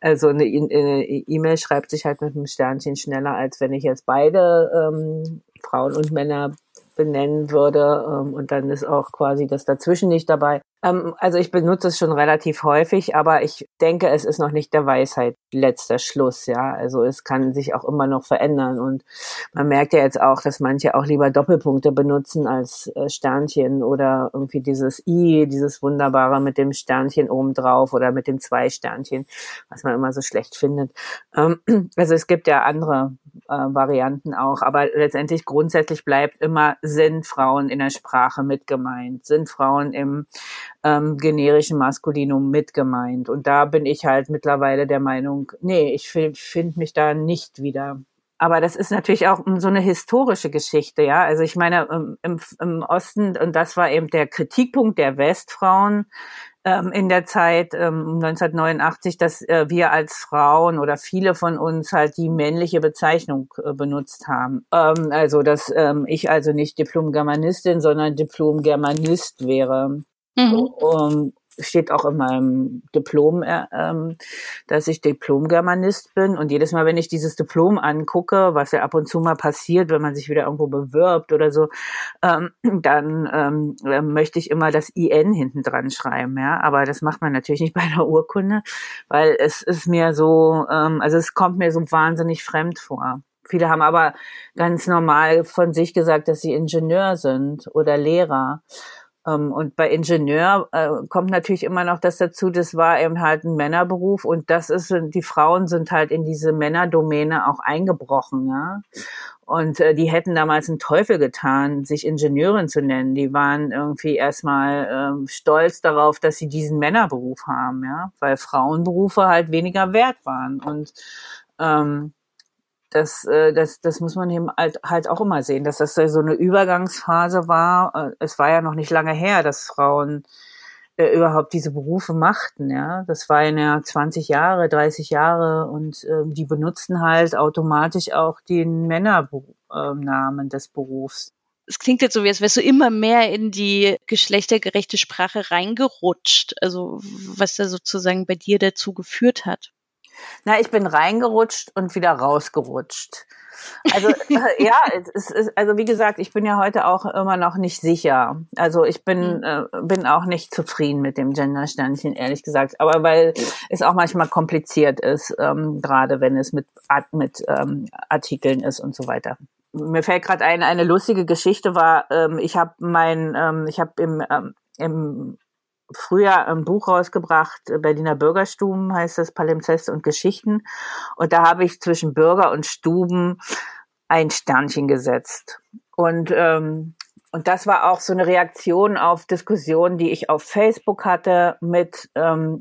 Also eine E-Mail schreibt sich halt mit einem Sternchen schneller, als wenn ich jetzt beide ähm, Frauen und Männer benennen würde. Ähm, und dann ist auch quasi das dazwischen nicht dabei. Ähm, also ich benutze es schon relativ häufig, aber ich denke, es ist noch nicht der Weisheit letzter Schluss, ja. Also es kann sich auch immer noch verändern und man merkt ja jetzt auch, dass manche auch lieber Doppelpunkte benutzen als äh, Sternchen oder irgendwie dieses I, dieses wunderbare mit dem Sternchen oben drauf oder mit dem zwei Sternchen, was man immer so schlecht findet. Ähm, also es gibt ja andere äh, Varianten auch, aber letztendlich grundsätzlich bleibt immer, sind Frauen in der Sprache mit gemeint, sind Frauen im ähm, generischen Maskulinum mit gemeint. Und da bin ich halt mittlerweile der Meinung, nee, ich finde mich da nicht wieder. Aber das ist natürlich auch so eine historische Geschichte, ja. Also ich meine, im, im Osten, und das war eben der Kritikpunkt der Westfrauen, ähm, in der Zeit ähm, 1989, dass äh, wir als Frauen oder viele von uns halt die männliche Bezeichnung äh, benutzt haben. Ähm, also dass ähm, ich also nicht Diplom-Germanistin, sondern Diplom-Germanist wäre. Mhm. Um, steht auch in meinem Diplom, äh, ähm, dass ich Diplom-Germanist bin. Und jedes Mal, wenn ich dieses Diplom angucke, was ja ab und zu mal passiert, wenn man sich wieder irgendwo bewirbt oder so, ähm, dann ähm, äh, möchte ich immer das IN hinten dran schreiben. Ja, aber das macht man natürlich nicht bei einer Urkunde, weil es ist mir so, ähm, also es kommt mir so wahnsinnig fremd vor. Viele haben aber ganz normal von sich gesagt, dass sie Ingenieur sind oder Lehrer. Ähm, und bei Ingenieur äh, kommt natürlich immer noch das dazu, das war eben halt ein Männerberuf und das ist, die Frauen sind halt in diese Männerdomäne auch eingebrochen, ja. Und äh, die hätten damals einen Teufel getan, sich Ingenieurin zu nennen. Die waren irgendwie erstmal ähm, stolz darauf, dass sie diesen Männerberuf haben, ja, weil Frauenberufe halt weniger wert waren. Und ähm, das, äh, das, das muss man eben halt, halt auch immer sehen, dass das so eine Übergangsphase war. Äh, es war ja noch nicht lange her, dass Frauen äh, überhaupt diese Berufe machten, ja. Das war ja 20 Jahre, 30 Jahre und äh, die benutzten halt automatisch auch den Männernamen des Berufs. Es klingt jetzt so, wie als wärst du immer mehr in die geschlechtergerechte Sprache reingerutscht, also was da sozusagen bei dir dazu geführt hat. Na, ich bin reingerutscht und wieder rausgerutscht. Also äh, ja, es ist, also wie gesagt, ich bin ja heute auch immer noch nicht sicher. Also ich bin mhm. äh, bin auch nicht zufrieden mit dem Gender-Sternchen, ehrlich gesagt. Aber weil es auch manchmal kompliziert ist, ähm, gerade wenn es mit mit ähm, Artikeln ist und so weiter. Mir fällt gerade ein, eine lustige Geschichte war, ähm, ich habe mein, ähm, ich habe im ähm, im früher ein Buch rausgebracht, äh, Berliner Bürgerstuben heißt das, Palimpsest und Geschichten. Und da habe ich zwischen Bürger und Stuben ein Sternchen gesetzt. Und, ähm, und das war auch so eine Reaktion auf Diskussionen, die ich auf Facebook hatte mit ähm,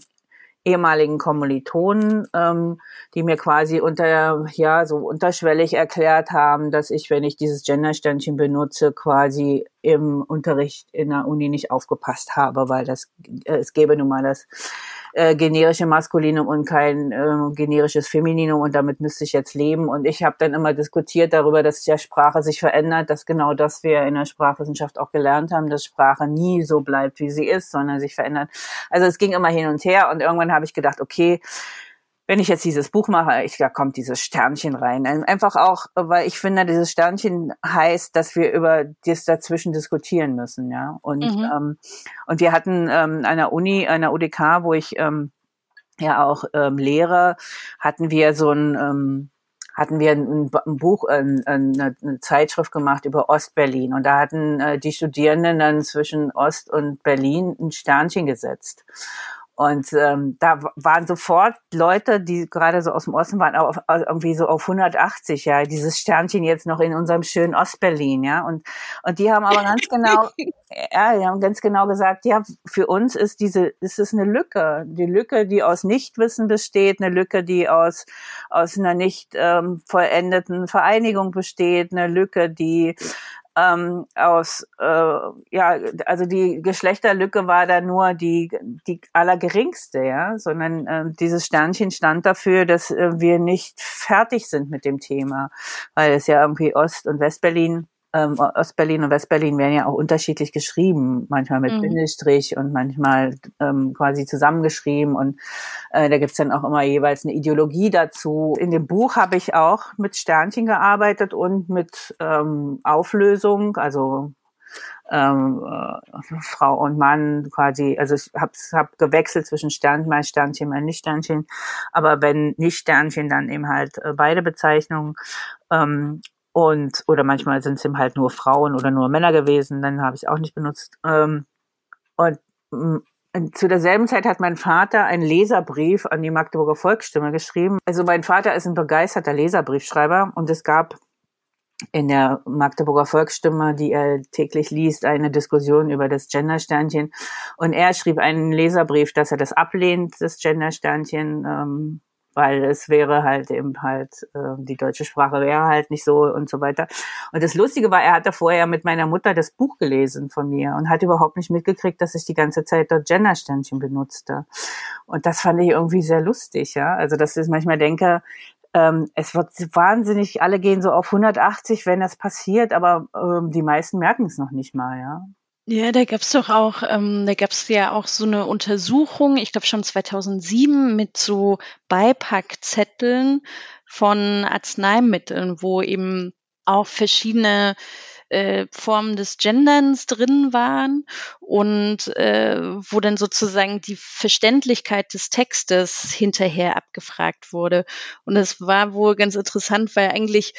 ehemaligen Kommilitonen, ähm, die mir quasi unter, ja, so unterschwellig erklärt haben, dass ich, wenn ich dieses Gendersternchen benutze, quasi im Unterricht in der Uni nicht aufgepasst habe, weil das, äh, es gäbe nun mal das äh, generische Maskulinum und kein äh, generisches Femininum und damit müsste ich jetzt leben. Und ich habe dann immer diskutiert darüber, dass ja Sprache sich verändert, dass genau das wir in der Sprachwissenschaft auch gelernt haben, dass Sprache nie so bleibt, wie sie ist, sondern sich verändert. Also es ging immer hin und her und irgendwann habe ich gedacht, okay, wenn ich jetzt dieses Buch mache, ich, da kommt dieses Sternchen rein. Einfach auch, weil ich finde, dieses Sternchen heißt, dass wir über das dazwischen diskutieren müssen, ja. Und mhm. ähm, und wir hatten ähm, an der Uni, an der UDK, wo ich ähm, ja auch ähm, lehre, hatten wir so ein ähm, hatten wir ein, ein Buch, ein, eine, eine Zeitschrift gemacht über Ostberlin und da hatten äh, die Studierenden dann zwischen Ost und Berlin ein Sternchen gesetzt. Und ähm, da waren sofort Leute, die gerade so aus dem Osten waren, auf, irgendwie so auf 180, ja, dieses Sternchen jetzt noch in unserem schönen Ostberlin, ja. Und, und die haben aber ganz genau, ja, die haben ganz genau gesagt, ja, für uns ist diese, ist es eine Lücke. Die Lücke, die aus Nichtwissen besteht, eine Lücke, die aus, aus einer nicht ähm, vollendeten Vereinigung besteht, eine Lücke, die ähm, aus, äh, ja, also die Geschlechterlücke war da nur die, die allergeringste, ja, sondern äh, dieses Sternchen stand dafür, dass äh, wir nicht fertig sind mit dem Thema, weil es ja irgendwie Ost- und Westberlin ähm, Ostberlin und Westberlin werden ja auch unterschiedlich geschrieben, manchmal mit mhm. Bindestrich und manchmal ähm, quasi zusammengeschrieben und äh, da gibt's dann auch immer jeweils eine Ideologie dazu. In dem Buch habe ich auch mit Sternchen gearbeitet und mit ähm, Auflösung, also ähm, äh, Frau und Mann quasi, also ich habe hab gewechselt zwischen Sternchen, mal Sternchen, mal nicht Sternchen, aber wenn nicht Sternchen, dann eben halt äh, beide Bezeichnungen. Ähm, und, oder manchmal sind es eben halt nur Frauen oder nur Männer gewesen, dann habe ich auch nicht benutzt. Ähm, und mm, zu derselben Zeit hat mein Vater einen Leserbrief an die Magdeburger Volksstimme geschrieben. Also mein Vater ist ein begeisterter Leserbriefschreiber und es gab in der Magdeburger Volksstimme, die er täglich liest, eine Diskussion über das Gendersternchen. Und er schrieb einen Leserbrief, dass er das ablehnt, das Gendersternchen, ähm, weil es wäre halt eben halt, äh, die deutsche Sprache wäre halt nicht so und so weiter. Und das Lustige war, er hatte vorher mit meiner Mutter das Buch gelesen von mir und hat überhaupt nicht mitgekriegt, dass ich die ganze Zeit dort Gendersternchen benutzte. Und das fand ich irgendwie sehr lustig, ja. Also, dass ich manchmal denke, ähm, es wird wahnsinnig, alle gehen so auf 180, wenn das passiert, aber ähm, die meisten merken es noch nicht mal, ja. Ja, da gab's doch auch, ähm, da gab's ja auch so eine Untersuchung, ich glaube schon 2007, mit so Beipackzetteln von Arzneimitteln, wo eben auch verschiedene äh, Formen des Genderns drin waren und äh, wo dann sozusagen die Verständlichkeit des Textes hinterher abgefragt wurde. Und das war wohl ganz interessant, weil eigentlich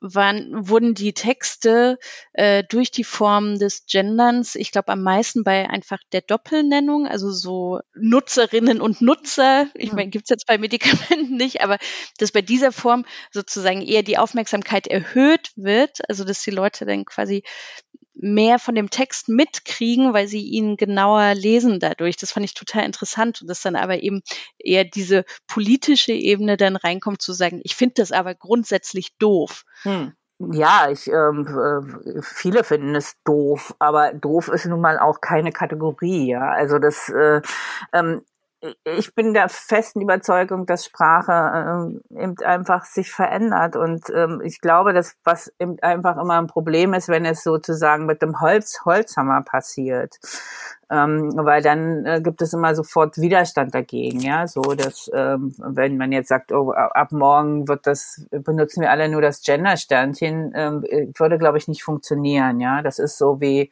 waren, wurden die Texte äh, durch die Form des Genderns, ich glaube am meisten bei einfach der Doppelnennung, also so Nutzerinnen und Nutzer, ich meine, gibt's jetzt bei Medikamenten nicht, aber dass bei dieser Form sozusagen eher die Aufmerksamkeit erhöht wird, also dass die Leute dann quasi mehr von dem Text mitkriegen, weil sie ihn genauer lesen dadurch. Das fand ich total interessant und dass dann aber eben eher diese politische Ebene dann reinkommt zu sagen, ich finde das aber grundsätzlich doof. Hm. Ja, ich ähm, äh, viele finden es doof, aber doof ist nun mal auch keine Kategorie, ja. Also das äh, ähm, ich bin der festen Überzeugung, dass Sprache ähm, eben einfach sich verändert. Und ähm, ich glaube, dass was eben einfach immer ein Problem ist, wenn es sozusagen mit dem Holz, Holzhammer passiert. Ähm, weil dann äh, gibt es immer sofort Widerstand dagegen, ja, so dass ähm, wenn man jetzt sagt, oh, ab morgen wird das benutzen wir alle nur das Gender-Sternchen, ähm, würde glaube ich nicht funktionieren, ja. Das ist so wie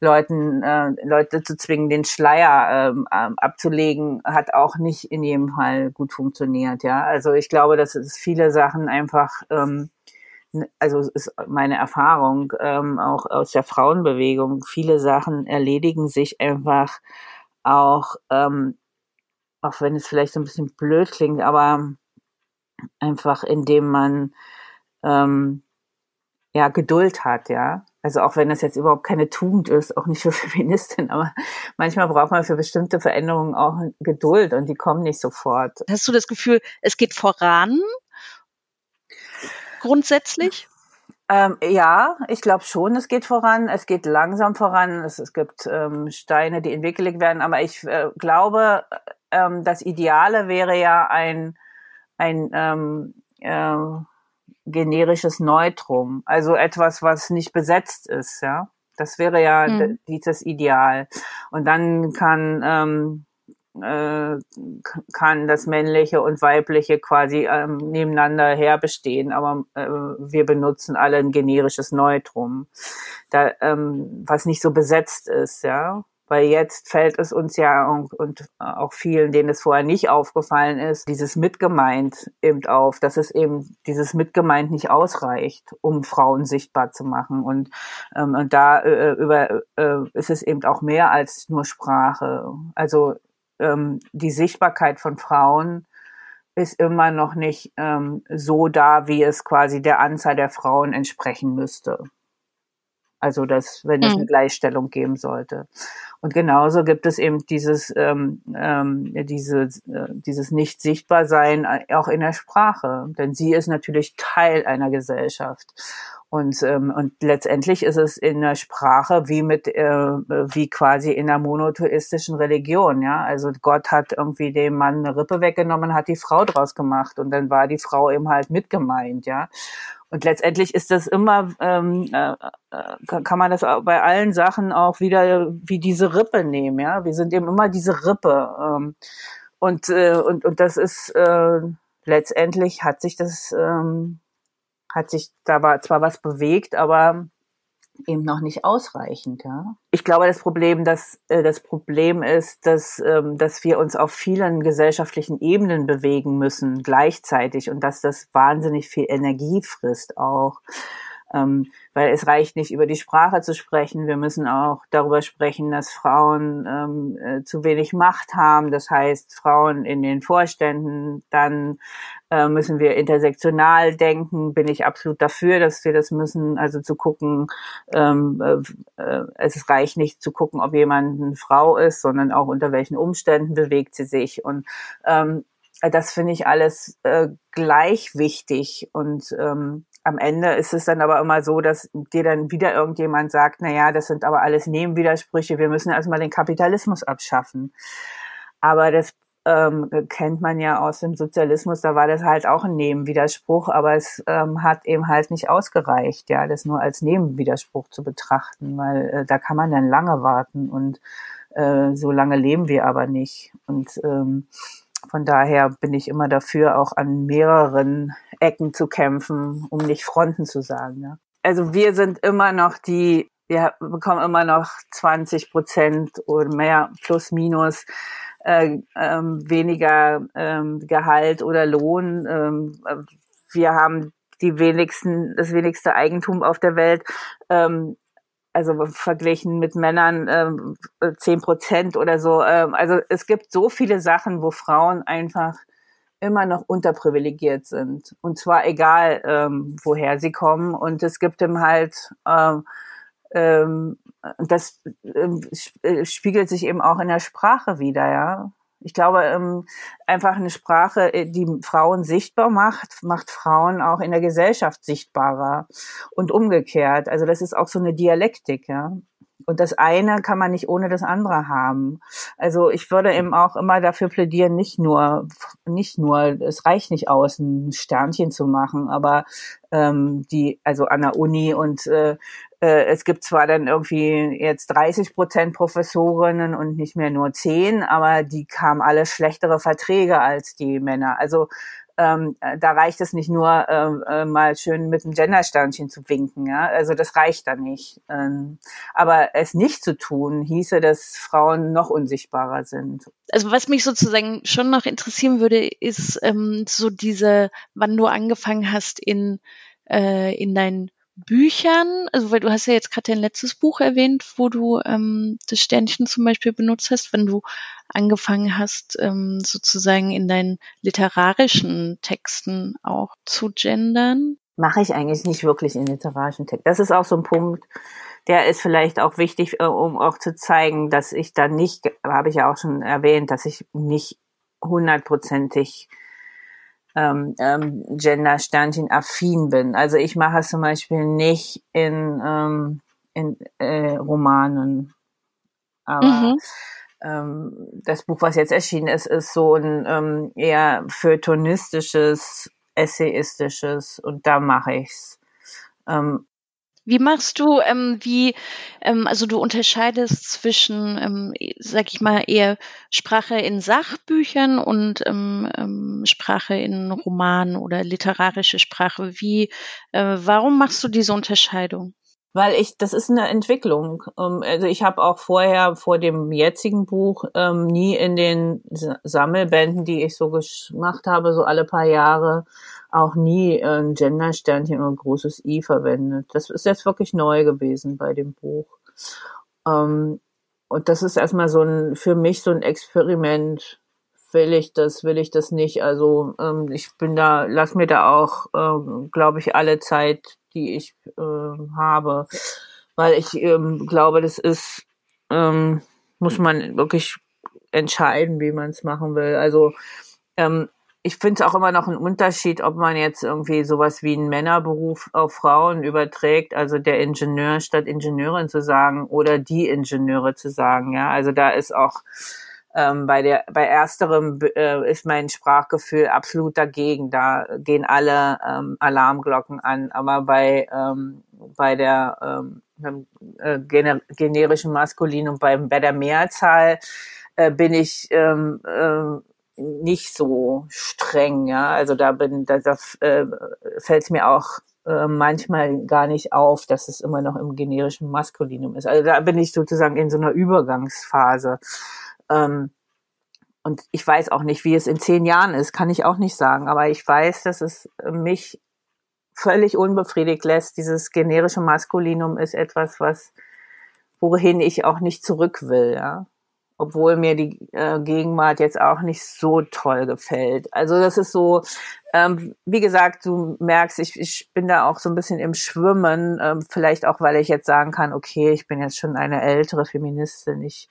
Leuten, äh, Leute zu zwingen, den Schleier ähm, ähm, abzulegen, hat auch nicht in jedem Fall gut funktioniert. Ja, also ich glaube, dass es viele Sachen einfach, ähm, also ist meine Erfahrung ähm, auch aus der Frauenbewegung. Viele Sachen erledigen sich einfach auch, ähm, auch wenn es vielleicht so ein bisschen blöd klingt, aber einfach indem man ähm, ja Geduld hat, ja also auch wenn das jetzt überhaupt keine Tugend ist, auch nicht für Feministin, aber manchmal braucht man für bestimmte Veränderungen auch Geduld und die kommen nicht sofort. Hast du das Gefühl, es geht voran? Grundsätzlich? Ähm, ja, ich glaube schon, es geht voran. Es geht langsam voran. Es, es gibt ähm, Steine, die entwickelt werden. Aber ich äh, glaube, ähm, das Ideale wäre ja ein, ein ähm, äh, generisches Neutrum, also etwas, was nicht besetzt ist, ja. Das wäre ja hm. dieses Ideal. Und dann kann ähm, äh, kann das männliche und weibliche quasi ähm, nebeneinander herbestehen, aber äh, wir benutzen alle ein generisches Neutrum, da, ähm, was nicht so besetzt ist, ja. Weil jetzt fällt es uns ja und, und auch vielen, denen es vorher nicht aufgefallen ist, dieses Mitgemeint eben auf, dass es eben dieses Mitgemeint nicht ausreicht, um Frauen sichtbar zu machen. Und, ähm, und da äh, über, äh, ist es eben auch mehr als nur Sprache. Also ähm, die Sichtbarkeit von Frauen ist immer noch nicht ähm, so da, wie es quasi der Anzahl der Frauen entsprechen müsste. Also das, wenn es eine mhm. Gleichstellung geben sollte. Und genauso gibt es eben dieses, ähm, ähm, diese, äh, dieses Nicht-Sichtbar-Sein auch in der Sprache. Denn sie ist natürlich Teil einer Gesellschaft. Und, ähm, und letztendlich ist es in der Sprache wie mit, äh, wie quasi in der monotheistischen Religion, ja. Also Gott hat irgendwie dem Mann eine Rippe weggenommen, hat die Frau draus gemacht und dann war die Frau eben halt mitgemeint, ja. Und letztendlich ist das immer, ähm, äh, äh kann man das bei allen Sachen auch wieder wie diese Rippe nehmen, ja. Wir sind eben immer diese Rippe. Ähm, und, äh, und, und das ist äh, letztendlich hat sich das ähm, hat sich da war zwar was bewegt, aber eben noch nicht ausreichend. Ja. Ich glaube, das Problem, dass äh, das Problem ist, dass ähm, dass wir uns auf vielen gesellschaftlichen Ebenen bewegen müssen gleichzeitig und dass das wahnsinnig viel Energie frisst auch. Ähm, weil es reicht nicht über die Sprache zu sprechen. Wir müssen auch darüber sprechen, dass Frauen ähm, äh, zu wenig Macht haben. Das heißt, Frauen in den Vorständen. Dann äh, müssen wir intersektional denken. Bin ich absolut dafür, dass wir das müssen. Also zu gucken, ähm, äh, äh es reicht nicht zu gucken, ob jemand eine Frau ist, sondern auch unter welchen Umständen bewegt sie sich. Und ähm, das finde ich alles äh, gleich wichtig und ähm, am Ende ist es dann aber immer so, dass dir dann wieder irgendjemand sagt, na ja, das sind aber alles Nebenwidersprüche, wir müssen erstmal den Kapitalismus abschaffen. Aber das ähm, kennt man ja aus dem Sozialismus, da war das halt auch ein Nebenwiderspruch, aber es ähm, hat eben halt nicht ausgereicht, ja, das nur als Nebenwiderspruch zu betrachten, weil äh, da kann man dann lange warten und äh, so lange leben wir aber nicht. Und ähm, von daher bin ich immer dafür, auch an mehreren Ecken zu kämpfen, um nicht Fronten zu sagen. Ja. Also wir sind immer noch die, wir bekommen immer noch 20 Prozent oder mehr plus minus äh, ähm, weniger ähm, Gehalt oder Lohn. Ähm, wir haben die wenigsten, das wenigste Eigentum auf der Welt. Ähm, also verglichen mit Männern ähm, zehn Prozent oder so. Ähm, also es gibt so viele Sachen, wo Frauen einfach immer noch unterprivilegiert sind. Und zwar egal, ähm, woher sie kommen. Und es gibt ihm halt, ähm, ähm, das ähm, äh, spiegelt sich eben auch in der Sprache wieder, ja. Ich glaube, ähm, einfach eine Sprache, äh, die Frauen sichtbar macht, macht Frauen auch in der Gesellschaft sichtbarer und umgekehrt. Also das ist auch so eine Dialektik, ja. Und das eine kann man nicht ohne das andere haben. Also ich würde eben auch immer dafür plädieren, nicht nur, nicht nur, es reicht nicht aus, ein Sternchen zu machen, aber ähm, die, also an der Uni und äh, äh, es gibt zwar dann irgendwie jetzt 30 Prozent Professorinnen und nicht mehr nur 10, aber die kamen alle schlechtere Verträge als die Männer. Also ähm, da reicht es nicht nur äh, äh, mal schön mit einem Gendersternchen zu winken, ja. Also das reicht da nicht. Ähm, aber es nicht zu tun, hieße, dass Frauen noch unsichtbarer sind. Also was mich sozusagen schon noch interessieren würde, ist ähm, so diese, wann du angefangen hast in äh, in dein Büchern, also weil du hast ja jetzt gerade dein letztes Buch erwähnt, wo du ähm, das Sternchen zum Beispiel benutzt hast, wenn du angefangen hast, ähm, sozusagen in deinen literarischen Texten auch zu gendern? Mache ich eigentlich nicht wirklich in literarischen Texten. Das ist auch so ein Punkt, der ist vielleicht auch wichtig, äh, um auch zu zeigen, dass ich da nicht, habe ich ja auch schon erwähnt, dass ich nicht hundertprozentig ähm, ähm, Gender-Sternchen affin bin. Also ich mache es zum Beispiel nicht in, ähm, in äh, Romanen. Aber, mhm. ähm, das Buch, was jetzt erschienen ist, ist so ein ähm, eher feuilletonistisches, essayistisches und da mache ich's. Ähm, wie machst du, ähm, wie, ähm, also du unterscheidest zwischen, ähm, sag ich mal, eher Sprache in Sachbüchern und ähm, ähm, Sprache in Romanen oder literarische Sprache. Wie, äh, warum machst du diese Unterscheidung? Weil ich, das ist eine Entwicklung. Ähm, also ich habe auch vorher vor dem jetzigen Buch ähm, nie in den Sammelbänden, die ich so gemacht habe, so alle paar Jahre, auch nie ein Gendersternchen oder ein großes I verwendet. Das ist jetzt wirklich neu gewesen bei dem Buch. Ähm, und das ist erstmal so ein, für mich so ein Experiment. Will ich das, will ich das nicht? Also ähm, ich bin da, lass mir da auch, äh, glaube ich, alle Zeit, die ich äh, habe, weil ich ähm, glaube, das ist, ähm, muss man wirklich entscheiden, wie man es machen will. Also ähm, ich finde es auch immer noch ein Unterschied, ob man jetzt irgendwie sowas wie einen Männerberuf auf Frauen überträgt, also der Ingenieur statt Ingenieurin zu sagen oder die Ingenieure zu sagen. Ja, also da ist auch ähm, bei der bei ersterem äh, ist mein Sprachgefühl absolut dagegen. Da gehen alle ähm, Alarmglocken an. Aber bei ähm, bei der ähm, äh, gener generischen Maskulin und beim bei der Mehrzahl äh, bin ich ähm, äh, nicht so streng, ja. Also da bin, da, da äh, fällt es mir auch äh, manchmal gar nicht auf, dass es immer noch im generischen Maskulinum ist. Also da bin ich sozusagen in so einer Übergangsphase. Ähm, und ich weiß auch nicht, wie es in zehn Jahren ist, kann ich auch nicht sagen. Aber ich weiß, dass es mich völlig unbefriedigt lässt. Dieses generische Maskulinum ist etwas, was wohin ich auch nicht zurück will. Ja obwohl mir die äh, Gegenwart jetzt auch nicht so toll gefällt. Also das ist so, ähm, wie gesagt, du merkst, ich, ich bin da auch so ein bisschen im Schwimmen, ähm, vielleicht auch, weil ich jetzt sagen kann, okay, ich bin jetzt schon eine ältere Feministin, ich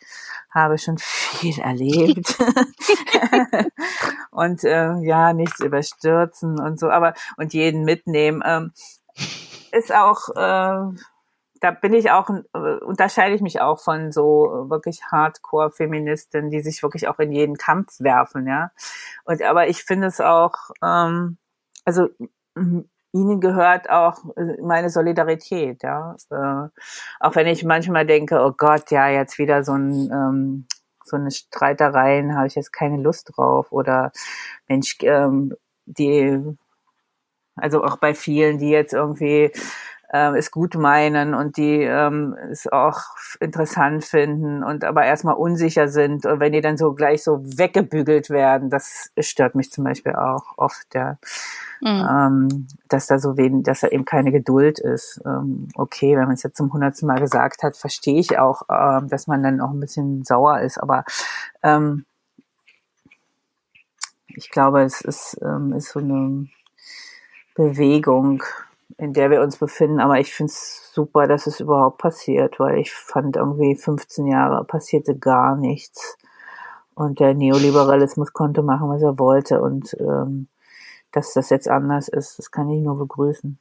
habe schon viel erlebt und äh, ja, nichts überstürzen und so, aber und jeden mitnehmen. Ähm, ist auch äh, da bin ich auch, äh, unterscheide ich mich auch von so wirklich Hardcore-Feministen, die sich wirklich auch in jeden Kampf werfen, ja. Und aber ich finde es auch, ähm, also ihnen gehört auch äh, meine Solidarität, ja. Äh, auch wenn ich manchmal denke, oh Gott, ja, jetzt wieder so ein ähm, so eine Streitereien, habe ich jetzt keine Lust drauf. Oder Mensch, ähm, die, also auch bei vielen, die jetzt irgendwie äh, es gut meinen und die ähm, es auch interessant finden und aber erstmal unsicher sind und wenn die dann so gleich so weggebügelt werden, das stört mich zum Beispiel auch oft, ja. Mhm. Ähm, dass da so wenig, dass da eben keine Geduld ist. Ähm, okay, wenn man es jetzt zum hundertsten Mal gesagt hat, verstehe ich auch, ähm, dass man dann auch ein bisschen sauer ist, aber ähm, ich glaube, es ist, ähm, ist so eine Bewegung, in der wir uns befinden. Aber ich finde es super, dass es überhaupt passiert, weil ich fand irgendwie 15 Jahre passierte gar nichts. Und der Neoliberalismus konnte machen, was er wollte. Und ähm, dass das jetzt anders ist, das kann ich nur begrüßen.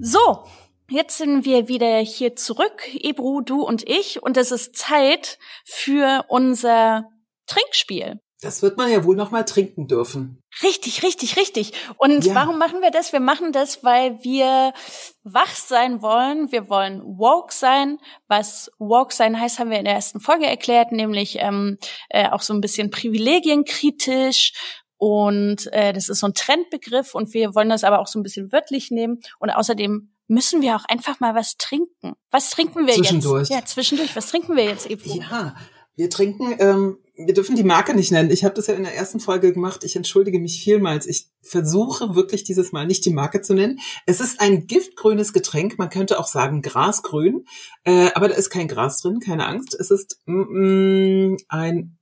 So, Jetzt sind wir wieder hier zurück, Ebru, du und ich, und es ist Zeit für unser Trinkspiel. Das wird man ja wohl noch mal trinken dürfen. Richtig, richtig, richtig. Und ja. warum machen wir das? Wir machen das, weil wir wach sein wollen. Wir wollen woke sein. Was woke sein heißt, haben wir in der ersten Folge erklärt, nämlich ähm, äh, auch so ein bisschen privilegienkritisch. Und äh, das ist so ein Trendbegriff und wir wollen das aber auch so ein bisschen wörtlich nehmen. Und außerdem müssen wir auch einfach mal was trinken. Was trinken wir zwischendurch. jetzt? Ja, zwischendurch. Was trinken wir jetzt, Ebro? Ja, wir trinken, ähm, wir dürfen die Marke nicht nennen. Ich habe das ja in der ersten Folge gemacht. Ich entschuldige mich vielmals. Ich versuche wirklich dieses Mal nicht die Marke zu nennen. Es ist ein giftgrünes Getränk. Man könnte auch sagen grasgrün. Äh, aber da ist kein Gras drin, keine Angst. Es ist mm, ein,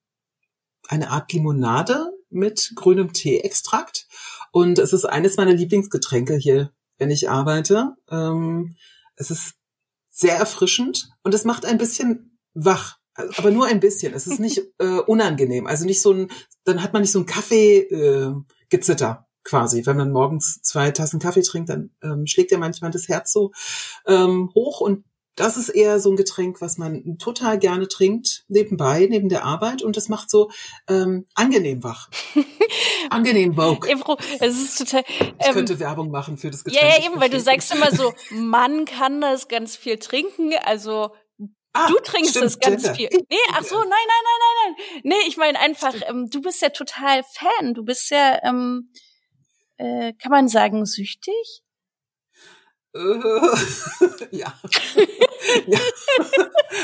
eine Art Limonade mit grünem Teeextrakt. Und es ist eines meiner Lieblingsgetränke hier, wenn ich arbeite. Ähm, es ist sehr erfrischend und es macht ein bisschen wach aber nur ein bisschen. Es ist nicht äh, unangenehm. Also nicht so ein, dann hat man nicht so ein Kaffee-Gezitter äh, quasi. Wenn man morgens zwei Tassen Kaffee trinkt, dann ähm, schlägt ja manchmal das Herz so ähm, hoch und das ist eher so ein Getränk, was man total gerne trinkt, nebenbei, neben der Arbeit. Und das macht so ähm, angenehm wach. angenehm. Ebro, es ist total. Ähm, ich könnte Werbung machen für das Getränk. Ja, ja, eben, weil du sagst immer so, man kann das ganz viel trinken. Also Ah, du trinkst es ganz Gender. viel. Nee, ach so, nein, nein, nein, nein, nein. Nee, ich meine einfach, ähm, du bist ja total Fan. Du bist ja, ähm, äh, kann man sagen, süchtig? Äh, ja. ja.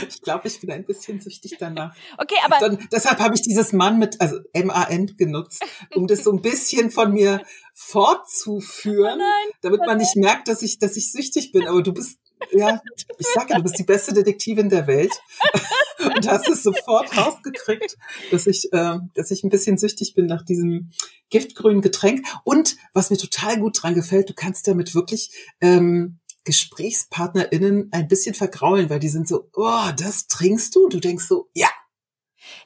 Ich glaube, ich bin ein bisschen süchtig danach. Okay, aber. Dann, deshalb habe ich dieses Mann mit, also M-A-N genutzt, um das so ein bisschen von mir fortzuführen, oh nein, damit man nicht merkt, dass ich, dass ich süchtig bin. Aber du bist ja, ich sage ja, du bist die beste Detektivin der Welt und hast es sofort rausgekriegt, dass ich, äh, dass ich ein bisschen süchtig bin nach diesem giftgrünen Getränk. Und was mir total gut dran gefällt, du kannst damit wirklich ähm, GesprächspartnerInnen ein bisschen vergraulen, weil die sind so, oh, das trinkst du? Du denkst so, ja,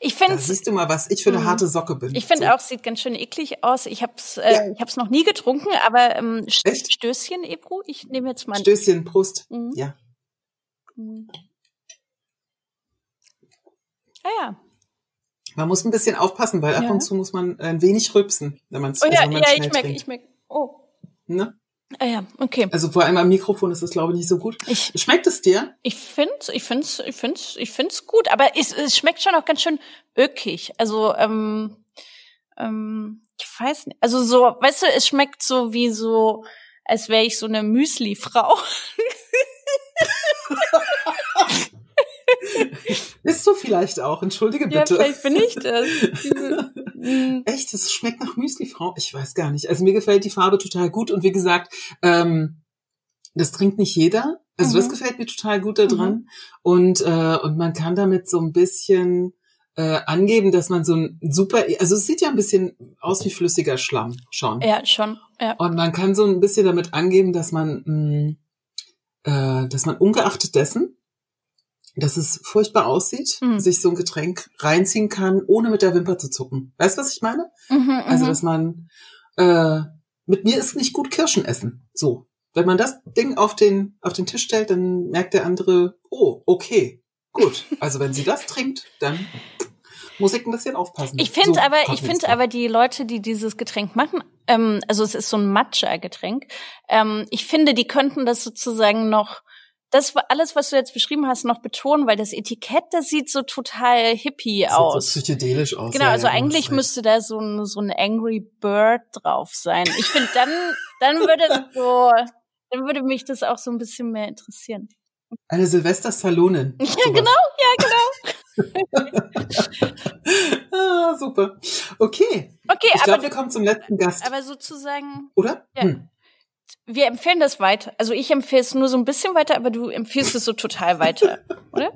ich finde, siehst du mal, was ich für eine mhm. harte Socke bin. Ich finde so. auch, sieht ganz schön eklig aus. Ich habe es, äh, ja. ich noch nie getrunken, aber ähm, Echt? Stößchen, Ebru. Ich nehme jetzt mal. Stößchen, Prost. Mhm. Ja. Mhm. Ah ja. Man muss ein bisschen aufpassen, weil ja. ab und zu muss man ein wenig rübsen, wenn man es oh, ja, also, ja, ich merke, ich merke. Oh. Ne? Ah ja, okay. Also vor allem am Mikrofon ist es glaube ich nicht so gut. Ich, schmeckt es dir? Ich find's, ich find's, ich find's, ich find's gut, aber es, es schmeckt schon auch ganz schön ökig. Also ähm, ähm, ich weiß nicht. Also so, weißt du, es schmeckt so wie so, als wäre ich so eine Müsli-Frau. Bist du vielleicht auch? Entschuldige bitte. Ja, vielleicht bin ich das. Mm. Echt, es schmeckt nach Müslifrau? Ich weiß gar nicht. Also mir gefällt die Farbe total gut und wie gesagt, ähm, das trinkt nicht jeder. Also mhm. das gefällt mir total gut da dran. Mhm. Und, äh, und man kann damit so ein bisschen äh, angeben, dass man so ein super, also es sieht ja ein bisschen aus wie flüssiger Schlamm schon. Ja, schon. Ja. Und man kann so ein bisschen damit angeben, dass man, mh, mm, äh, dass man ungeachtet dessen, dass es furchtbar aussieht, mhm. sich so ein Getränk reinziehen kann, ohne mit der Wimper zu zucken. Weißt du, was ich meine? Mhm, also, mhm. dass man äh, mit mir ist nicht gut Kirschen essen. So. Wenn man das Ding auf den, auf den Tisch stellt, dann merkt der andere, oh, okay, gut. Also wenn sie das trinkt, dann muss ich ein bisschen aufpassen. Ich finde so, aber, ich finde aber die Leute, die dieses Getränk machen, ähm, also es ist so ein Matcha-Getränk, ähm, ich finde, die könnten das sozusagen noch das war alles, was du jetzt beschrieben hast, noch betonen, weil das Etikett, das sieht so total hippie das aus. Sieht so psychedelisch aus. Genau, also ja, eigentlich müsste da so ein, so ein Angry Bird drauf sein. Ich finde, dann, dann würde so, dann würde mich das auch so ein bisschen mehr interessieren. Eine Silvester Salonin. Ja, genau, ja, genau. ah, super. Okay. Okay, ich glaube, wir kommen zum letzten Gast. Aber sozusagen. Oder? Ja. Hm wir empfehlen das weiter. Also ich empfehle es nur so ein bisschen weiter, aber du empfiehlst es so total weiter, oder?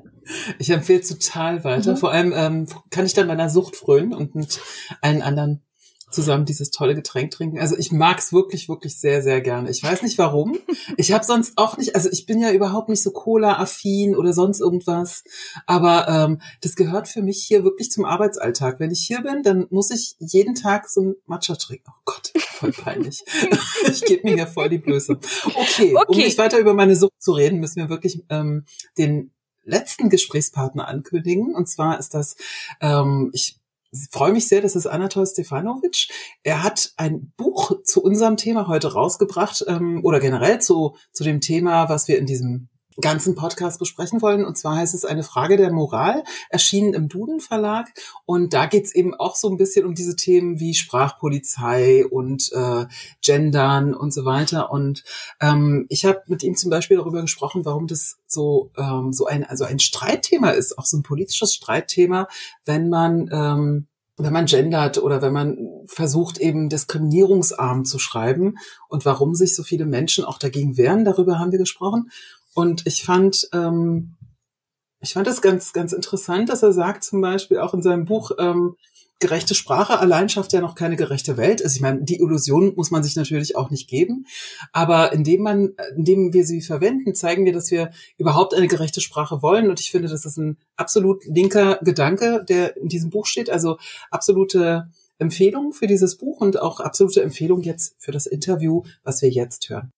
Ich empfehle es total weiter. Mhm. Vor allem ähm, kann ich dann meiner Sucht frönen und mit allen anderen zusammen dieses tolle Getränk trinken. Also ich mag's wirklich, wirklich sehr, sehr gerne. Ich weiß nicht warum. Ich habe sonst auch nicht, also ich bin ja überhaupt nicht so Cola-affin oder sonst irgendwas. Aber ähm, das gehört für mich hier wirklich zum Arbeitsalltag. Wenn ich hier bin, dann muss ich jeden Tag so ein Matcha trinken. Oh Gott, voll peinlich. ich gebe mir ja voll die Blöße. Okay, okay, um nicht weiter über meine Sucht zu reden, müssen wir wirklich ähm, den letzten Gesprächspartner ankündigen. Und zwar ist das, ähm, ich freue mich sehr, das ist Anatol Stefanovic. Er hat ein Buch zu unserem Thema heute rausgebracht ähm, oder generell zu, zu dem Thema, was wir in diesem ganzen Podcast besprechen wollen. Und zwar heißt es eine Frage der Moral, erschienen im Duden Verlag. Und da geht's eben auch so ein bisschen um diese Themen wie Sprachpolizei und äh, Gendern und so weiter. Und ähm, ich habe mit ihm zum Beispiel darüber gesprochen, warum das so ähm, so ein also ein Streitthema ist, auch so ein politisches Streitthema, wenn man ähm, wenn man gendert oder wenn man versucht, eben diskriminierungsarm zu schreiben und warum sich so viele Menschen auch dagegen wehren, darüber haben wir gesprochen. Und ich fand, ähm, ich fand das ganz, ganz interessant, dass er sagt zum Beispiel auch in seinem Buch, ähm, gerechte Sprache allein schafft ja noch keine gerechte Welt. Also ich meine, die Illusion muss man sich natürlich auch nicht geben. Aber indem man, indem wir sie verwenden, zeigen wir, dass wir überhaupt eine gerechte Sprache wollen. Und ich finde, das ist ein absolut linker Gedanke, der in diesem Buch steht. Also absolute Empfehlung für dieses Buch und auch absolute Empfehlung jetzt für das Interview, was wir jetzt hören.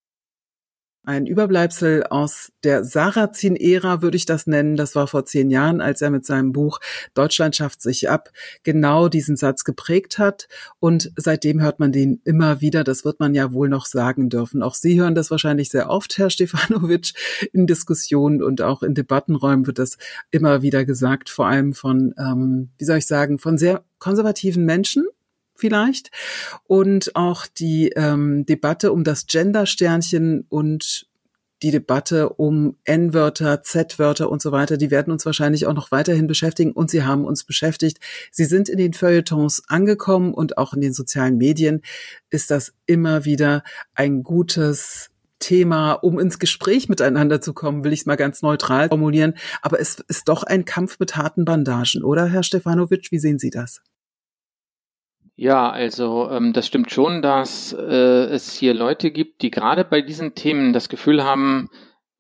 Ein Überbleibsel aus der Sarrazin-Ära, würde ich das nennen. Das war vor zehn Jahren, als er mit seinem Buch Deutschland schafft sich ab genau diesen Satz geprägt hat. Und seitdem hört man den immer wieder. Das wird man ja wohl noch sagen dürfen. Auch Sie hören das wahrscheinlich sehr oft, Herr Stefanovic, in Diskussionen und auch in Debattenräumen wird das immer wieder gesagt, vor allem von, ähm, wie soll ich sagen, von sehr konservativen Menschen, vielleicht. Und auch die ähm, Debatte um das Gender-Sternchen und die Debatte um N-Wörter, Z-Wörter und so weiter, die werden uns wahrscheinlich auch noch weiterhin beschäftigen und sie haben uns beschäftigt. Sie sind in den Feuilletons angekommen und auch in den sozialen Medien ist das immer wieder ein gutes Thema, um ins Gespräch miteinander zu kommen, will ich es mal ganz neutral formulieren. Aber es ist doch ein Kampf mit harten Bandagen, oder Herr Stefanovic? Wie sehen Sie das? Ja, also ähm, das stimmt schon, dass äh, es hier Leute gibt, die gerade bei diesen Themen das Gefühl haben,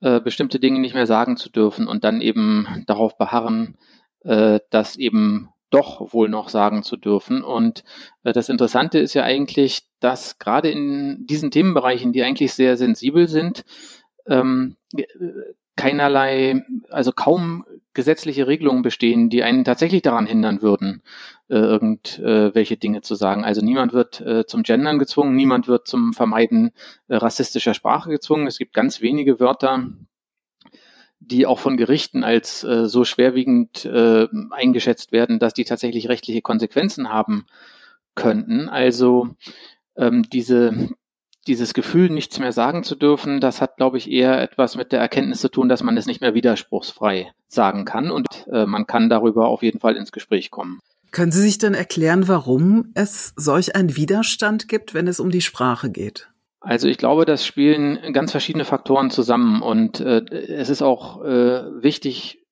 äh, bestimmte Dinge nicht mehr sagen zu dürfen und dann eben darauf beharren, äh, das eben doch wohl noch sagen zu dürfen. Und äh, das Interessante ist ja eigentlich, dass gerade in diesen Themenbereichen, die eigentlich sehr sensibel sind, ähm, keinerlei, also kaum gesetzliche Regelungen bestehen, die einen tatsächlich daran hindern würden, äh, irgendwelche äh, Dinge zu sagen. Also niemand wird äh, zum Gendern gezwungen, niemand wird zum Vermeiden äh, rassistischer Sprache gezwungen. Es gibt ganz wenige Wörter, die auch von Gerichten als äh, so schwerwiegend äh, eingeschätzt werden, dass die tatsächlich rechtliche Konsequenzen haben könnten. Also ähm, diese dieses Gefühl, nichts mehr sagen zu dürfen, das hat, glaube ich, eher etwas mit der Erkenntnis zu tun, dass man es nicht mehr widerspruchsfrei sagen kann und äh, man kann darüber auf jeden Fall ins Gespräch kommen. Können Sie sich denn erklären, warum es solch einen Widerstand gibt, wenn es um die Sprache geht? Also ich glaube, das spielen ganz verschiedene Faktoren zusammen und äh, es ist auch äh, wichtig,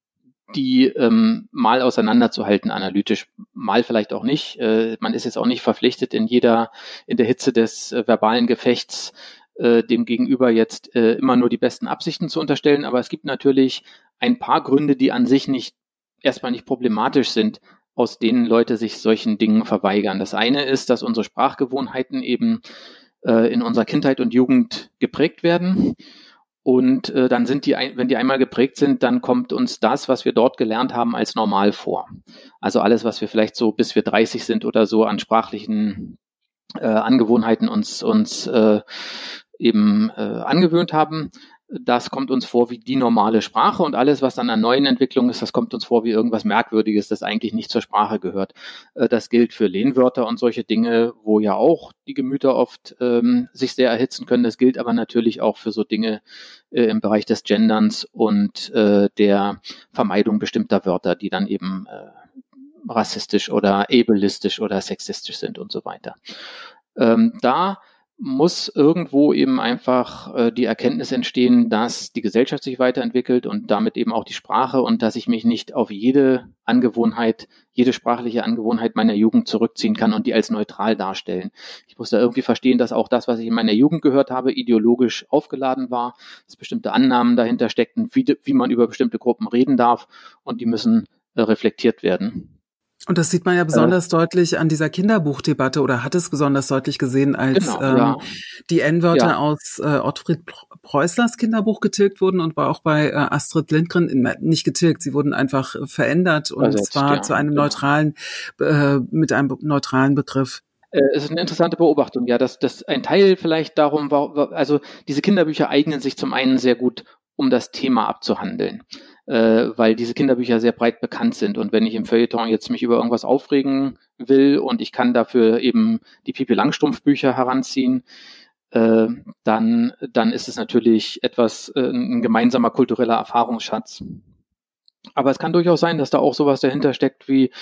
die ähm, mal auseinanderzuhalten analytisch, mal vielleicht auch nicht. Äh, man ist jetzt auch nicht verpflichtet, in jeder, in der Hitze des äh, verbalen Gefechts äh, dem Gegenüber jetzt äh, immer nur die besten Absichten zu unterstellen, aber es gibt natürlich ein paar Gründe, die an sich nicht erstmal nicht problematisch sind, aus denen Leute sich solchen Dingen verweigern. Das eine ist, dass unsere Sprachgewohnheiten eben äh, in unserer Kindheit und Jugend geprägt werden. Und äh, dann sind die, wenn die einmal geprägt sind, dann kommt uns das, was wir dort gelernt haben, als normal vor. Also alles, was wir vielleicht so, bis wir 30 sind oder so an sprachlichen äh, Angewohnheiten uns, uns äh, eben äh, angewöhnt haben, das kommt uns vor wie die normale Sprache und alles, was dann an neuen Entwicklungen ist, das kommt uns vor wie irgendwas Merkwürdiges, das eigentlich nicht zur Sprache gehört. Äh, das gilt für Lehnwörter und solche Dinge, wo ja auch die Gemüter oft ähm, sich sehr erhitzen können. Das gilt aber natürlich auch für so Dinge äh, im Bereich des Genderns und äh, der Vermeidung bestimmter Wörter, die dann eben äh, rassistisch oder ableistisch oder sexistisch sind und so weiter. Ähm, da muss irgendwo eben einfach äh, die Erkenntnis entstehen, dass die Gesellschaft sich weiterentwickelt und damit eben auch die Sprache und dass ich mich nicht auf jede Angewohnheit, jede sprachliche Angewohnheit meiner Jugend zurückziehen kann und die als neutral darstellen. Ich muss da irgendwie verstehen, dass auch das, was ich in meiner Jugend gehört habe, ideologisch aufgeladen war, dass bestimmte Annahmen dahinter steckten, wie, wie man über bestimmte Gruppen reden darf und die müssen äh, reflektiert werden. Und das sieht man ja besonders äh, deutlich an dieser Kinderbuchdebatte oder hat es besonders deutlich gesehen, als genau, ähm, ja. die N-Wörter ja. aus äh, Ottfried Preußlers Kinderbuch getilgt wurden und war auch bei äh, Astrid Lindgren in, nicht getilgt, sie wurden einfach verändert und Ersetzt, zwar ja, zu einem genau. neutralen, äh, mit einem neutralen Begriff. Äh, es ist eine interessante Beobachtung, ja, dass, dass ein Teil vielleicht darum war, also diese Kinderbücher eignen sich zum einen sehr gut, um das Thema abzuhandeln äh, weil diese Kinderbücher sehr breit bekannt sind. Und wenn ich im Feuilleton jetzt mich über irgendwas aufregen will und ich kann dafür eben die Pipi Langstrumpf Bücher heranziehen, äh, dann, dann ist es natürlich etwas, äh, ein gemeinsamer kultureller Erfahrungsschatz. Aber es kann durchaus sein, dass da auch sowas dahinter steckt wie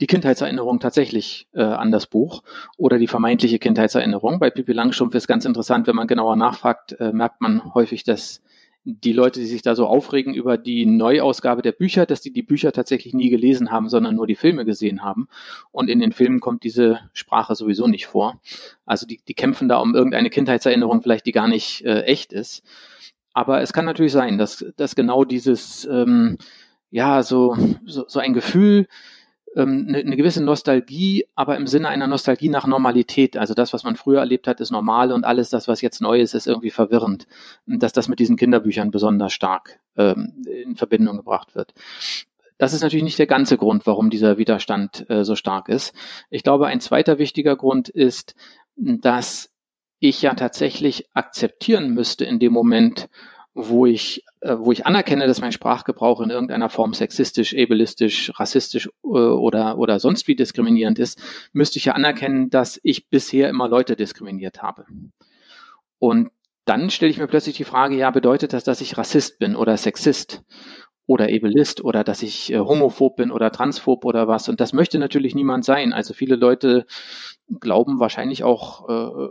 die Kindheitserinnerung tatsächlich äh, an das Buch oder die vermeintliche Kindheitserinnerung. Bei Pipi Langstrumpf ist ganz interessant, wenn man genauer nachfragt, äh, merkt man häufig, dass die Leute, die sich da so aufregen über die Neuausgabe der Bücher, dass die die Bücher tatsächlich nie gelesen haben, sondern nur die Filme gesehen haben. Und in den Filmen kommt diese Sprache sowieso nicht vor. Also die, die kämpfen da um irgendeine Kindheitserinnerung vielleicht, die gar nicht äh, echt ist. Aber es kann natürlich sein, dass, dass genau dieses, ähm, ja, so, so, so ein Gefühl eine, eine gewisse Nostalgie, aber im Sinne einer Nostalgie nach Normalität. Also das, was man früher erlebt hat, ist normal und alles das, was jetzt neu ist, ist irgendwie verwirrend. Dass das mit diesen Kinderbüchern besonders stark ähm, in Verbindung gebracht wird. Das ist natürlich nicht der ganze Grund, warum dieser Widerstand äh, so stark ist. Ich glaube, ein zweiter wichtiger Grund ist, dass ich ja tatsächlich akzeptieren müsste in dem Moment, wo ich, wo ich anerkenne, dass mein Sprachgebrauch in irgendeiner Form sexistisch, ableistisch, rassistisch äh, oder, oder sonst wie diskriminierend ist, müsste ich ja anerkennen, dass ich bisher immer Leute diskriminiert habe. Und dann stelle ich mir plötzlich die Frage, ja, bedeutet das, dass ich Rassist bin oder Sexist oder Ableist oder dass ich äh, homophob bin oder transphob oder was? Und das möchte natürlich niemand sein. Also viele Leute glauben wahrscheinlich auch, äh,